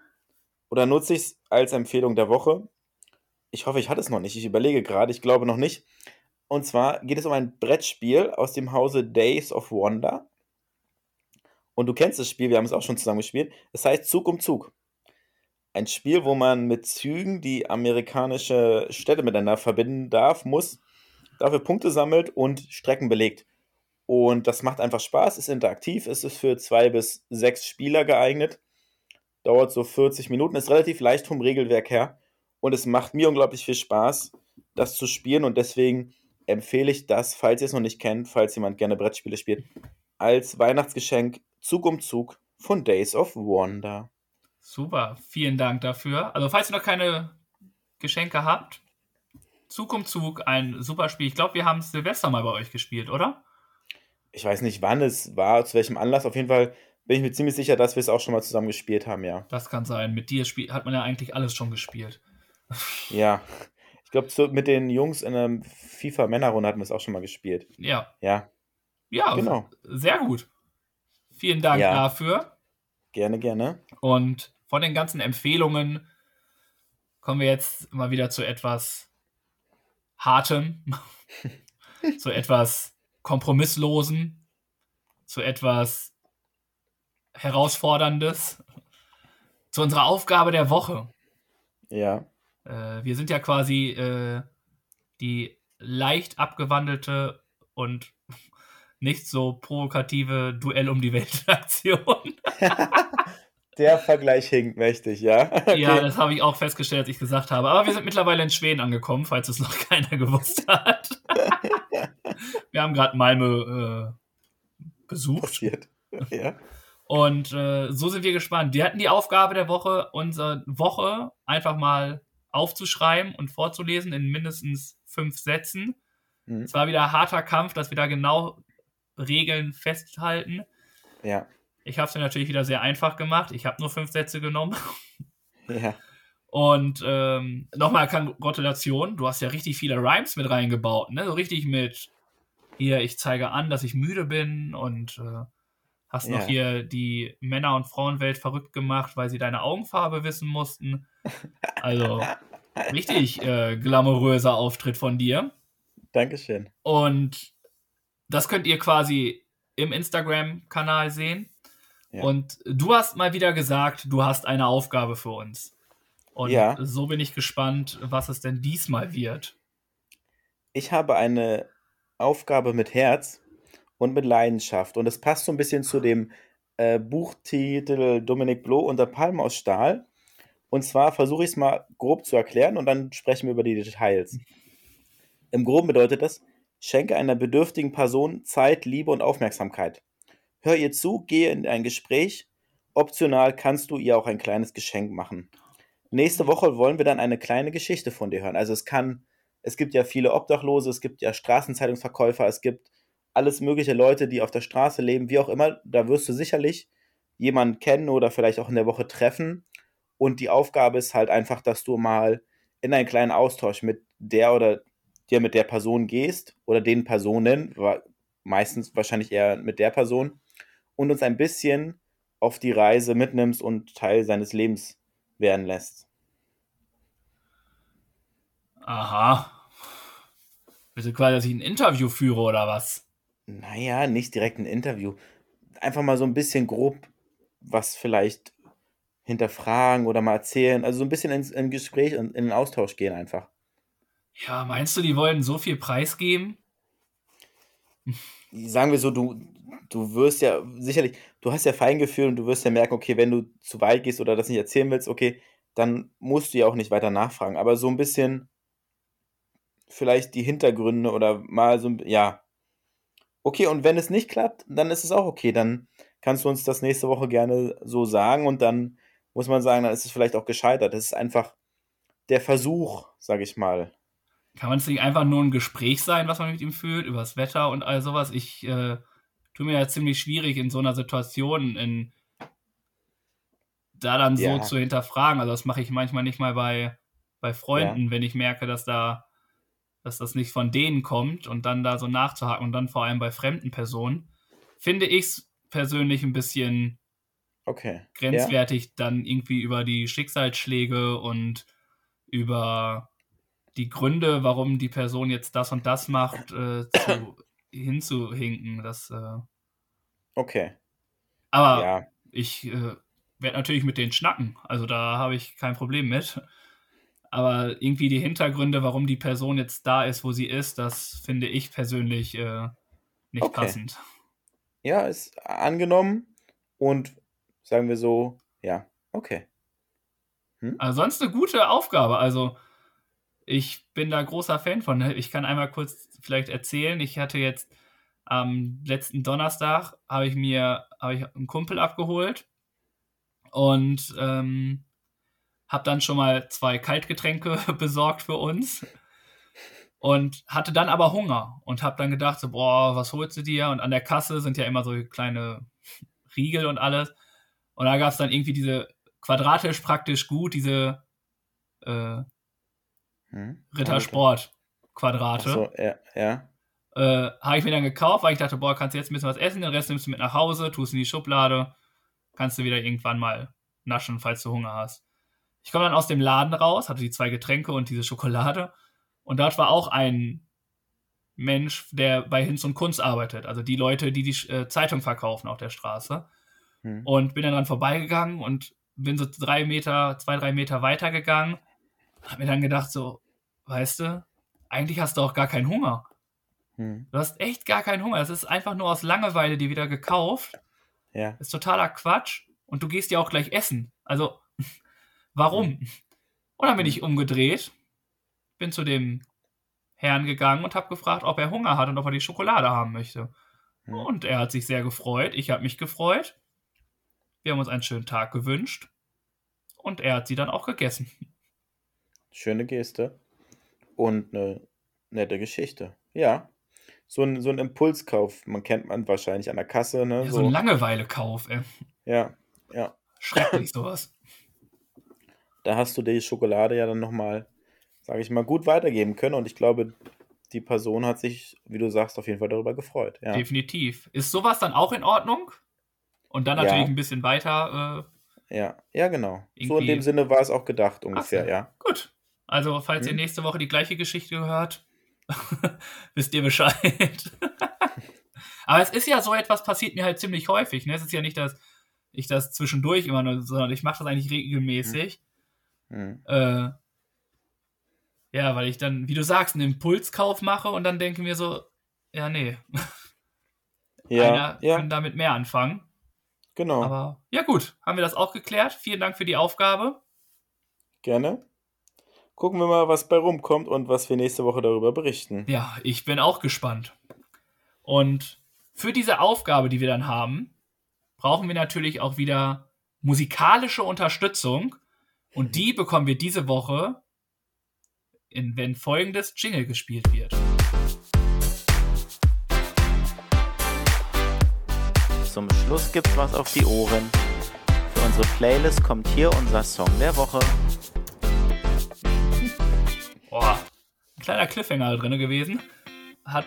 Speaker 2: oder nutze ich es als Empfehlung der Woche. Ich hoffe, ich hatte es noch nicht. Ich überlege gerade, ich glaube noch nicht. Und zwar geht es um ein Brettspiel aus dem Hause Days of Wonder. Und du kennst das Spiel, wir haben es auch schon zusammen gespielt. Es heißt Zug um Zug. Ein Spiel, wo man mit Zügen die amerikanische Städte miteinander verbinden darf, muss, dafür Punkte sammelt und Strecken belegt. Und das macht einfach Spaß, ist interaktiv, ist es für zwei bis sechs Spieler geeignet. Dauert so 40 Minuten, ist relativ leicht vom Regelwerk her. Und es macht mir unglaublich viel Spaß, das zu spielen. Und deswegen empfehle ich das, falls ihr es noch nicht kennt, falls jemand gerne Brettspiele spielt, als Weihnachtsgeschenk Zug um Zug von Days of Wonder.
Speaker 1: Super, vielen Dank dafür. Also falls ihr noch keine Geschenke habt, Zug um Zug, ein super Spiel. Ich glaube, wir haben Silvester mal bei euch gespielt, oder?
Speaker 2: Ich weiß nicht, wann es war, zu welchem Anlass. Auf jeden Fall bin ich mir ziemlich sicher, dass wir es auch schon mal zusammen gespielt haben, ja.
Speaker 1: Das kann sein. Mit dir hat man ja eigentlich alles schon gespielt. [laughs]
Speaker 2: Ja, glaube, so mit den Jungs in einer FIFA-Männerrunde hatten wir es auch schon mal gespielt.
Speaker 1: Ja.
Speaker 2: Ja.
Speaker 1: Ja, genau. Sehr gut. Vielen Dank ja. dafür.
Speaker 2: Gerne, gerne.
Speaker 1: Und von den ganzen Empfehlungen kommen wir jetzt mal wieder zu etwas Hartem, [laughs] zu etwas Kompromisslosen, zu etwas Herausforderndes, zu unserer Aufgabe der Woche.
Speaker 2: Ja.
Speaker 1: Äh, wir sind ja quasi äh, die leicht abgewandelte und [laughs] nicht so provokative Duell um die Welt-Aktion. [laughs]
Speaker 2: Der Vergleich hinkt mächtig, ja. [laughs]
Speaker 1: Okay. Ja, das habe ich auch festgestellt, als ich gesagt habe. Aber wir sind mittlerweile in Schweden angekommen, falls es noch [laughs] keiner gewusst hat. [laughs] wir haben gerade Malmö äh, besucht.
Speaker 2: Passiert. Ja.
Speaker 1: Und äh, so sind wir gespannt. Wir hatten die Aufgabe der Woche, unsere Woche einfach mal aufzuschreiben und vorzulesen in mindestens fünf Sätzen. Mhm. Es war wieder harter Kampf, dass wir da genau Regeln festhalten.
Speaker 2: Ja.
Speaker 1: Ich habe es mir natürlich wieder sehr einfach gemacht. Ich habe nur fünf Sätze genommen.
Speaker 2: Ja.
Speaker 1: Und ähm, nochmal Gratulation. Du hast ja richtig viele Rhymes mit reingebaut, ne? So richtig mit hier, ich zeige an, dass ich müde bin und äh, hast ja. noch hier die Männer- und Frauenwelt verrückt gemacht, weil sie deine Augenfarbe wissen mussten. Also richtig äh, glamouröser Auftritt von dir.
Speaker 2: Dankeschön.
Speaker 1: Und das könnt ihr quasi im Instagram-Kanal sehen. Ja. Und du hast mal wieder gesagt, du hast eine Aufgabe für uns. Und ja. so bin ich gespannt, was es denn diesmal wird.
Speaker 2: Ich habe eine Aufgabe mit Herz und mit Leidenschaft. Und es passt so ein bisschen zu dem äh, Buchtitel Dominik Bloh und der Palm aus Stahl. Und zwar versuche ich es mal grob zu erklären und dann sprechen wir über die Details. Im Groben bedeutet das, schenke einer bedürftigen Person Zeit, Liebe und Aufmerksamkeit. Hör ihr zu, gehe in ein Gespräch. Optional kannst du ihr auch ein kleines Geschenk machen. Nächste Woche wollen wir dann eine kleine Geschichte von dir hören. Also es kann, es gibt ja viele Obdachlose, es gibt ja Straßenzeitungsverkäufer, es gibt alles mögliche Leute, die auf der Straße leben, wie auch immer. Da wirst du sicherlich jemanden kennen oder vielleicht auch in der Woche treffen. Und die Aufgabe ist halt einfach, dass du mal in einen kleinen Austausch mit der oder dir mit der Person gehst oder den Personen, meistens wahrscheinlich eher mit der Person, und uns ein bisschen auf die Reise mitnimmst und Teil seines Lebens werden lässt.
Speaker 1: Aha. Willst du quasi, dass ich ein Interview führe oder was?
Speaker 2: Naja, nicht direkt ein Interview. Einfach mal so ein bisschen grob was vielleicht hinterfragen oder mal erzählen. Also so ein bisschen ins, in Gespräch und in den Austausch gehen einfach.
Speaker 1: Ja, meinst du, die wollen so viel preisgeben?
Speaker 2: Sagen wir so, du, du wirst ja sicherlich, du hast ja Feingefühl und du wirst ja merken, okay, wenn du zu weit gehst oder das nicht erzählen willst, okay, dann musst du ja auch nicht weiter nachfragen. Aber so ein bisschen vielleicht die Hintergründe oder mal so, ja. Okay, und wenn es nicht klappt, dann ist es auch okay. Dann kannst du uns das nächste Woche gerne so sagen und dann muss man sagen, dann ist es vielleicht auch gescheitert. Das ist einfach der Versuch, sage ich mal.
Speaker 1: Kann man es nicht einfach nur ein Gespräch sein, was man mit ihm führt, über das Wetter und all sowas? Ich äh, tue mir ja ziemlich schwierig in so einer Situation, in, da dann ja. so zu hinterfragen. Also das mache ich manchmal nicht mal bei, bei Freunden, ja. wenn ich merke, dass da, dass das nicht von denen kommt und dann da so nachzuhaken und dann vor allem bei fremden Personen, finde ich es persönlich ein bisschen
Speaker 2: okay.
Speaker 1: grenzwertig, ja. dann irgendwie über die Schicksalsschläge und über die Gründe, warum die Person jetzt das und das macht, äh, zu, hinzuhinken. Das, äh,
Speaker 2: okay.
Speaker 1: Aber ja. ich äh, werde natürlich mit denen schnacken. Also da habe ich kein Problem mit. Aber irgendwie die Hintergründe, warum die Person jetzt da ist, wo sie ist, das finde ich persönlich äh, nicht okay. passend.
Speaker 2: Ja, ist angenommen und sagen wir so, ja, okay.
Speaker 1: Hm? Also sonst eine gute Aufgabe. Also ich bin da großer Fan von. Ne? Ich kann einmal kurz vielleicht erzählen. Ich hatte jetzt am letzten Donnerstag habe ich mir habe ich einen Kumpel abgeholt und ähm, habe dann schon mal zwei Kaltgetränke [laughs] besorgt für uns und hatte dann aber Hunger und habe dann gedacht so boah was holst du dir und an der Kasse sind ja immer so kleine Riegel und alles und da gab es dann irgendwie diese quadratisch praktisch gut diese äh, hm? Rittersport Quadrate.
Speaker 2: So, ja, ja.
Speaker 1: Äh, habe ich mir dann gekauft, weil ich dachte, boah, kannst du jetzt ein bisschen was essen, den Rest nimmst du mit nach Hause, tust in die Schublade, kannst du wieder irgendwann mal naschen, falls du Hunger hast. Ich komme dann aus dem Laden raus, hatte die zwei Getränke und diese Schokolade und dort war auch ein Mensch, der bei Hinz und Kunst arbeitet, also die Leute, die die äh, Zeitung verkaufen auf der Straße. Hm. Und bin dann dran vorbeigegangen und bin so drei Meter, zwei, drei Meter weitergegangen. Hab mir dann gedacht, so, weißt du, eigentlich hast du auch gar keinen Hunger. Hm. Du hast echt gar keinen Hunger. Es ist einfach nur aus Langeweile dir wieder gekauft.
Speaker 2: Ja.
Speaker 1: Ist totaler Quatsch. Und du gehst ja auch gleich essen. Also, [laughs] warum? Hm. Und dann bin ich umgedreht, bin zu dem Herrn gegangen und habe gefragt, ob er Hunger hat und ob er die Schokolade haben möchte. Hm. Und er hat sich sehr gefreut. Ich habe mich gefreut. Wir haben uns einen schönen Tag gewünscht. Und er hat sie dann auch gegessen.
Speaker 2: Schöne Geste und eine nette Geschichte. Ja. So ein, so ein Impulskauf, man kennt man wahrscheinlich an der Kasse. Ne?
Speaker 1: Ja, so, so ein Langeweile-Kauf, ey.
Speaker 2: Ja, ja.
Speaker 1: Schrecklich sowas.
Speaker 2: Da hast du die Schokolade ja dann nochmal, sage ich mal, gut weitergeben können und ich glaube, die Person hat sich, wie du sagst, auf jeden Fall darüber gefreut. Ja.
Speaker 1: Definitiv. Ist sowas dann auch in Ordnung? Und dann natürlich ja. ein bisschen weiter.
Speaker 2: Äh, ja, ja, genau. So in dem Sinne war es auch gedacht, ungefähr, Ach, ja.
Speaker 1: Gut. Also, falls hm. ihr nächste Woche die gleiche Geschichte hört, [laughs] wisst ihr Bescheid. [laughs] Aber es ist ja so etwas passiert mir halt ziemlich häufig. Ne? Es ist ja nicht, dass ich das zwischendurch immer nur, sondern ich mache das eigentlich regelmäßig. Mhm. Äh, ja, weil ich dann, wie du sagst, einen Impulskauf mache und dann denke mir so, ja, nee. [laughs] Ja, Einer ja. kann damit mehr anfangen.
Speaker 2: Genau.
Speaker 1: Aber ja, gut, haben wir das auch geklärt. Vielen Dank für die Aufgabe.
Speaker 2: Gerne. Gucken wir mal, was bei rumkommt und was wir nächste Woche darüber berichten.
Speaker 1: Ja, ich bin auch gespannt. Und für diese Aufgabe, die wir dann haben, brauchen wir natürlich auch wieder musikalische Unterstützung. Und die bekommen wir diese Woche, in, wenn folgendes Jingle gespielt wird.
Speaker 2: Zum Schluss gibt's was auf die Ohren. Für unsere Playlist kommt hier unser Song der Woche.
Speaker 1: Boah, ein kleiner Cliffhanger drin gewesen. Hat,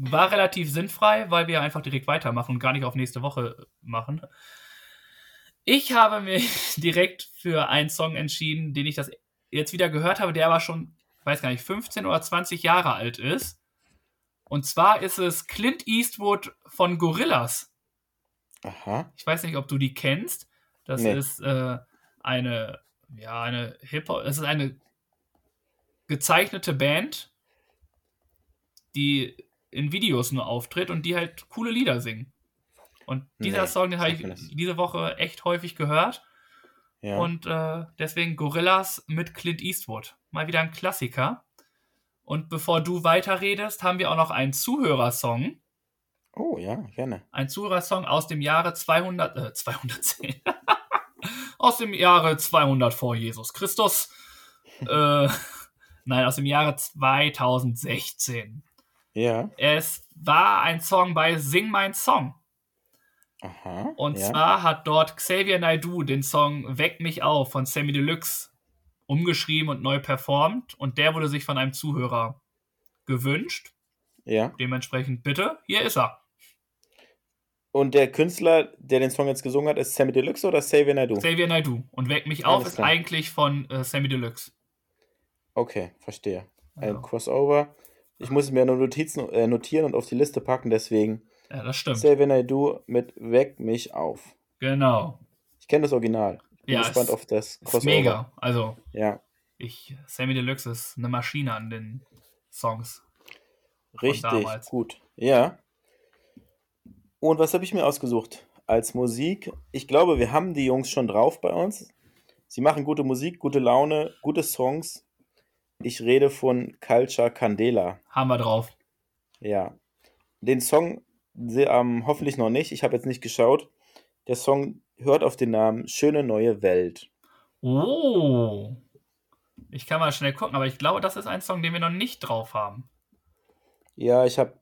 Speaker 1: war relativ sinnfrei, weil wir einfach direkt weitermachen und gar nicht auf nächste Woche machen. Ich habe mich [laughs] direkt für einen Song entschieden, den ich das jetzt wieder gehört habe, der aber schon, weiß gar nicht, 15 oder 20 Jahre alt ist. Und zwar ist es Clint Eastwood von Gorillas.
Speaker 2: Aha.
Speaker 1: Ich weiß nicht, ob du die kennst. Das nee. ist äh, eine, ja, eine Hip-Hop, es ist eine gezeichnete Band, die in Videos nur auftritt und die halt coole Lieder singen. Und dieser nee, Song, den habe ich diese Woche echt häufig gehört. Ja. Und äh, deswegen Gorillas mit Clint Eastwood. Mal wieder ein Klassiker. Und bevor du weiterredest, haben wir auch noch einen Zuhörersong.
Speaker 2: Oh ja, gerne.
Speaker 1: Ein Zura-Song aus dem Jahre 200, äh, 210. [laughs] aus dem Jahre 200 vor Jesus Christus. äh, nein, aus dem Jahre 2016.
Speaker 2: Ja.
Speaker 1: Es war ein Song bei Sing Mein Song.
Speaker 2: Aha.
Speaker 1: Und ja. zwar hat dort Xavier Naidoo den Song Weck mich auf von Sammy Deluxe umgeschrieben und neu performt. Und der wurde sich von einem Zuhörer gewünscht.
Speaker 2: Ja.
Speaker 1: Dementsprechend bitte, hier ist er.
Speaker 2: Und der Künstler, der den Song jetzt gesungen hat, ist Sammy Deluxe oder Xavier Naidoo?
Speaker 1: Xavier Naidoo. Und Weck mich auf ist eigentlich von äh, Sammy Deluxe.
Speaker 2: Okay, verstehe. Ein ja. Crossover. Ich muss mir nur Notizen äh, notieren und auf die Liste packen, deswegen.
Speaker 1: Ja, das stimmt.
Speaker 2: Xavier Naidoo mit Weck mich auf.
Speaker 1: Genau.
Speaker 2: Ich kenne das Original. Ich bin
Speaker 1: ja,
Speaker 2: gespannt auf das
Speaker 1: Crossover. Ist mega. Also.
Speaker 2: Ja.
Speaker 1: Ich, Sammy Deluxe ist eine Maschine an den Songs.
Speaker 2: Richtig, gut. Ja. Und was habe ich mir ausgesucht als Musik? Ich glaube, wir haben die Jungs schon drauf bei uns. Sie machen gute Musik, gute Laune, gute Songs. Ich rede von Culture Candela.
Speaker 1: Haben wir drauf.
Speaker 2: Ja. Den Song ähm, hoffentlich noch nicht. Ich habe jetzt nicht geschaut. Der Song hört auf den Namen Schöne neue Welt.
Speaker 1: Oh. Ich kann mal schnell gucken, aber ich glaube, das ist ein Song, den wir noch nicht drauf haben.
Speaker 2: Ja, ich habe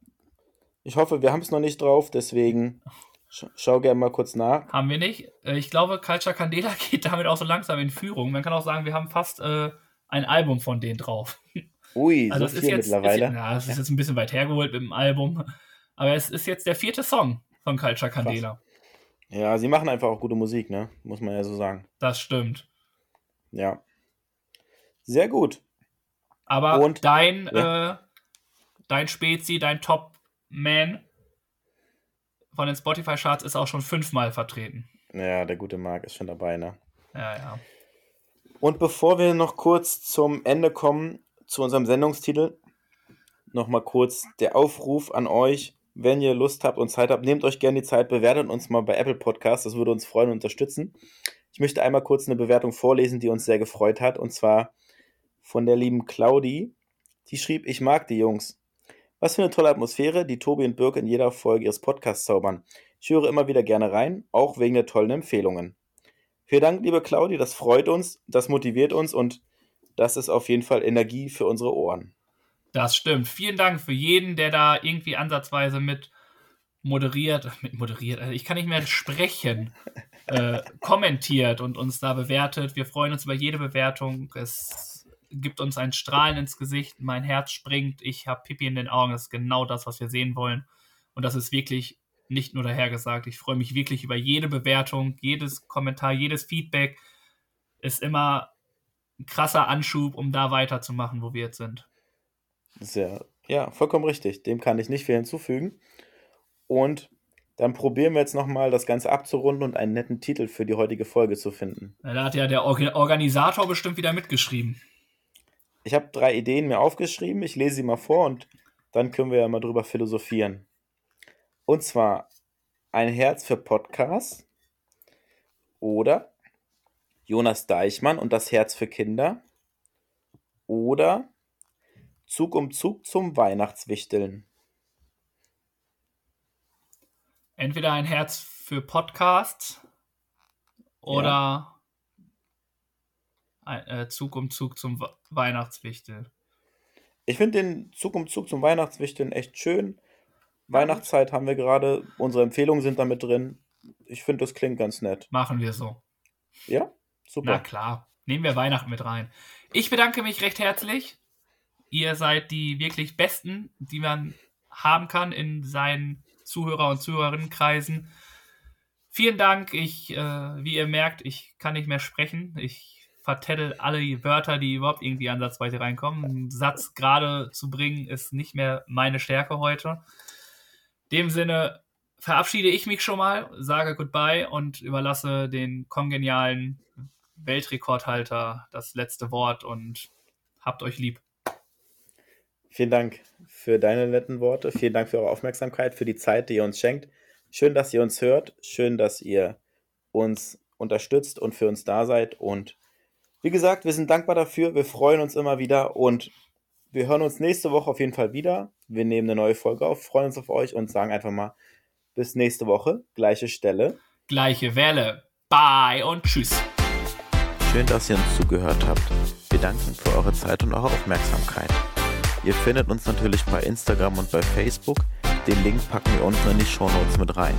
Speaker 2: ich hoffe, wir haben es noch nicht drauf, deswegen sch schau gerne mal kurz nach.
Speaker 1: Haben wir nicht. Äh, ich glaube, Culture Candela [laughs] geht damit auch so langsam in Führung. Man kann auch sagen, wir haben fast äh, ein Album von denen drauf.
Speaker 2: Ui, also so viel
Speaker 1: jetzt,
Speaker 2: mittlerweile.
Speaker 1: Ist, ja, es ist jetzt ein bisschen weit hergeholt mit dem Album. Aber es ist jetzt der vierte Song von Culture Candela.
Speaker 2: Ja, sie machen einfach auch gute Musik, ne? Muss man ja so sagen.
Speaker 1: Das stimmt.
Speaker 2: Ja. Sehr gut.
Speaker 1: Aber Und, dein, ja. äh, dein Spezi, dein Top man von den Spotify-Charts ist auch schon fünfmal vertreten.
Speaker 2: Ja, der gute Marc ist schon dabei, ne?
Speaker 1: Ja, ja.
Speaker 2: Und bevor wir noch kurz zum Ende kommen, zu unserem Sendungstitel, nochmal kurz der Aufruf an euch, wenn ihr Lust habt und Zeit habt, nehmt euch gerne die Zeit, bewertet uns mal bei Apple Podcasts, das würde uns freuen und unterstützen. Ich möchte einmal kurz eine Bewertung vorlesen, die uns sehr gefreut hat, und zwar von der lieben Claudi. Die schrieb, ich mag die Jungs. Was für eine tolle Atmosphäre, die Tobi und Birk in jeder Folge ihres Podcasts zaubern. Ich höre immer wieder gerne rein, auch wegen der tollen Empfehlungen. Vielen Dank, liebe Claudi, das freut uns, das motiviert uns und das ist auf jeden Fall Energie für unsere Ohren.
Speaker 1: Das stimmt. Vielen Dank für jeden, der da irgendwie ansatzweise mit moderiert, mit moderiert, also ich kann nicht mehr sprechen, [laughs] äh, kommentiert und uns da bewertet. Wir freuen uns über jede Bewertung. Es gibt uns ein Strahlen ins Gesicht, mein Herz springt, ich habe Pipi in den Augen, das ist genau das, was wir sehen wollen. Und das ist wirklich nicht nur dahergesagt. Ich freue mich wirklich über jede Bewertung, jedes Kommentar, jedes Feedback ist immer ein krasser Anschub, um da weiterzumachen, wo wir jetzt sind.
Speaker 2: Sehr, ja, vollkommen richtig. Dem kann ich nicht viel hinzufügen. Und dann probieren wir jetzt nochmal das Ganze abzurunden und einen netten Titel für die heutige Folge zu finden.
Speaker 1: Da hat ja der Organisator bestimmt wieder mitgeschrieben.
Speaker 2: Ich habe drei Ideen mir aufgeschrieben. Ich lese sie mal vor und dann können wir ja mal drüber philosophieren. Und zwar ein Herz für Podcasts oder Jonas Deichmann und das Herz für Kinder oder Zug um Zug zum Weihnachtswichteln.
Speaker 1: Entweder ein Herz für Podcasts oder ja. ein, äh, Zug um Zug zum Weihnachtswichteln.
Speaker 2: Ich finde den Zug um Zug zum Weihnachtswichteln echt schön. Weihnachtszeit haben wir gerade, unsere Empfehlungen sind damit drin. Ich finde, das klingt ganz nett.
Speaker 1: Machen wir so.
Speaker 2: Ja, super.
Speaker 1: Na klar, nehmen wir Weihnachten mit rein. Ich bedanke mich recht herzlich. Ihr seid die wirklich Besten, die man haben kann in seinen Zuhörer- und Zuhörerinnenkreisen. Vielen Dank. Ich, äh, wie ihr merkt, ich kann nicht mehr sprechen. Ich vertettel alle Wörter, die überhaupt irgendwie ansatzweise reinkommen. Einen Satz gerade zu bringen, ist nicht mehr meine Stärke heute. In dem Sinne verabschiede ich mich schon mal, sage Goodbye und überlasse den kongenialen Weltrekordhalter das letzte Wort und habt euch lieb.
Speaker 2: Vielen Dank für deine netten Worte. Vielen Dank für eure Aufmerksamkeit, für die Zeit, die ihr uns schenkt. Schön, dass ihr uns hört. Schön, dass ihr uns unterstützt und für uns da seid. Und wie gesagt, wir sind dankbar dafür. Wir freuen uns immer wieder und wir hören uns nächste Woche auf jeden Fall wieder. Wir nehmen eine neue Folge auf, freuen uns auf euch und sagen einfach mal bis nächste Woche. Gleiche Stelle.
Speaker 1: Gleiche Welle. Bye und tschüss.
Speaker 2: Schön, dass ihr uns zugehört habt. Wir danken für eure Zeit und eure Aufmerksamkeit. Ihr findet uns natürlich bei Instagram und bei Facebook. Den Link packen wir unten in die Show Notes mit rein.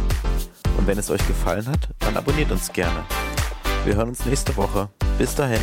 Speaker 2: Und wenn es euch gefallen hat, dann abonniert uns gerne. Wir hören uns nächste Woche. Bis dahin.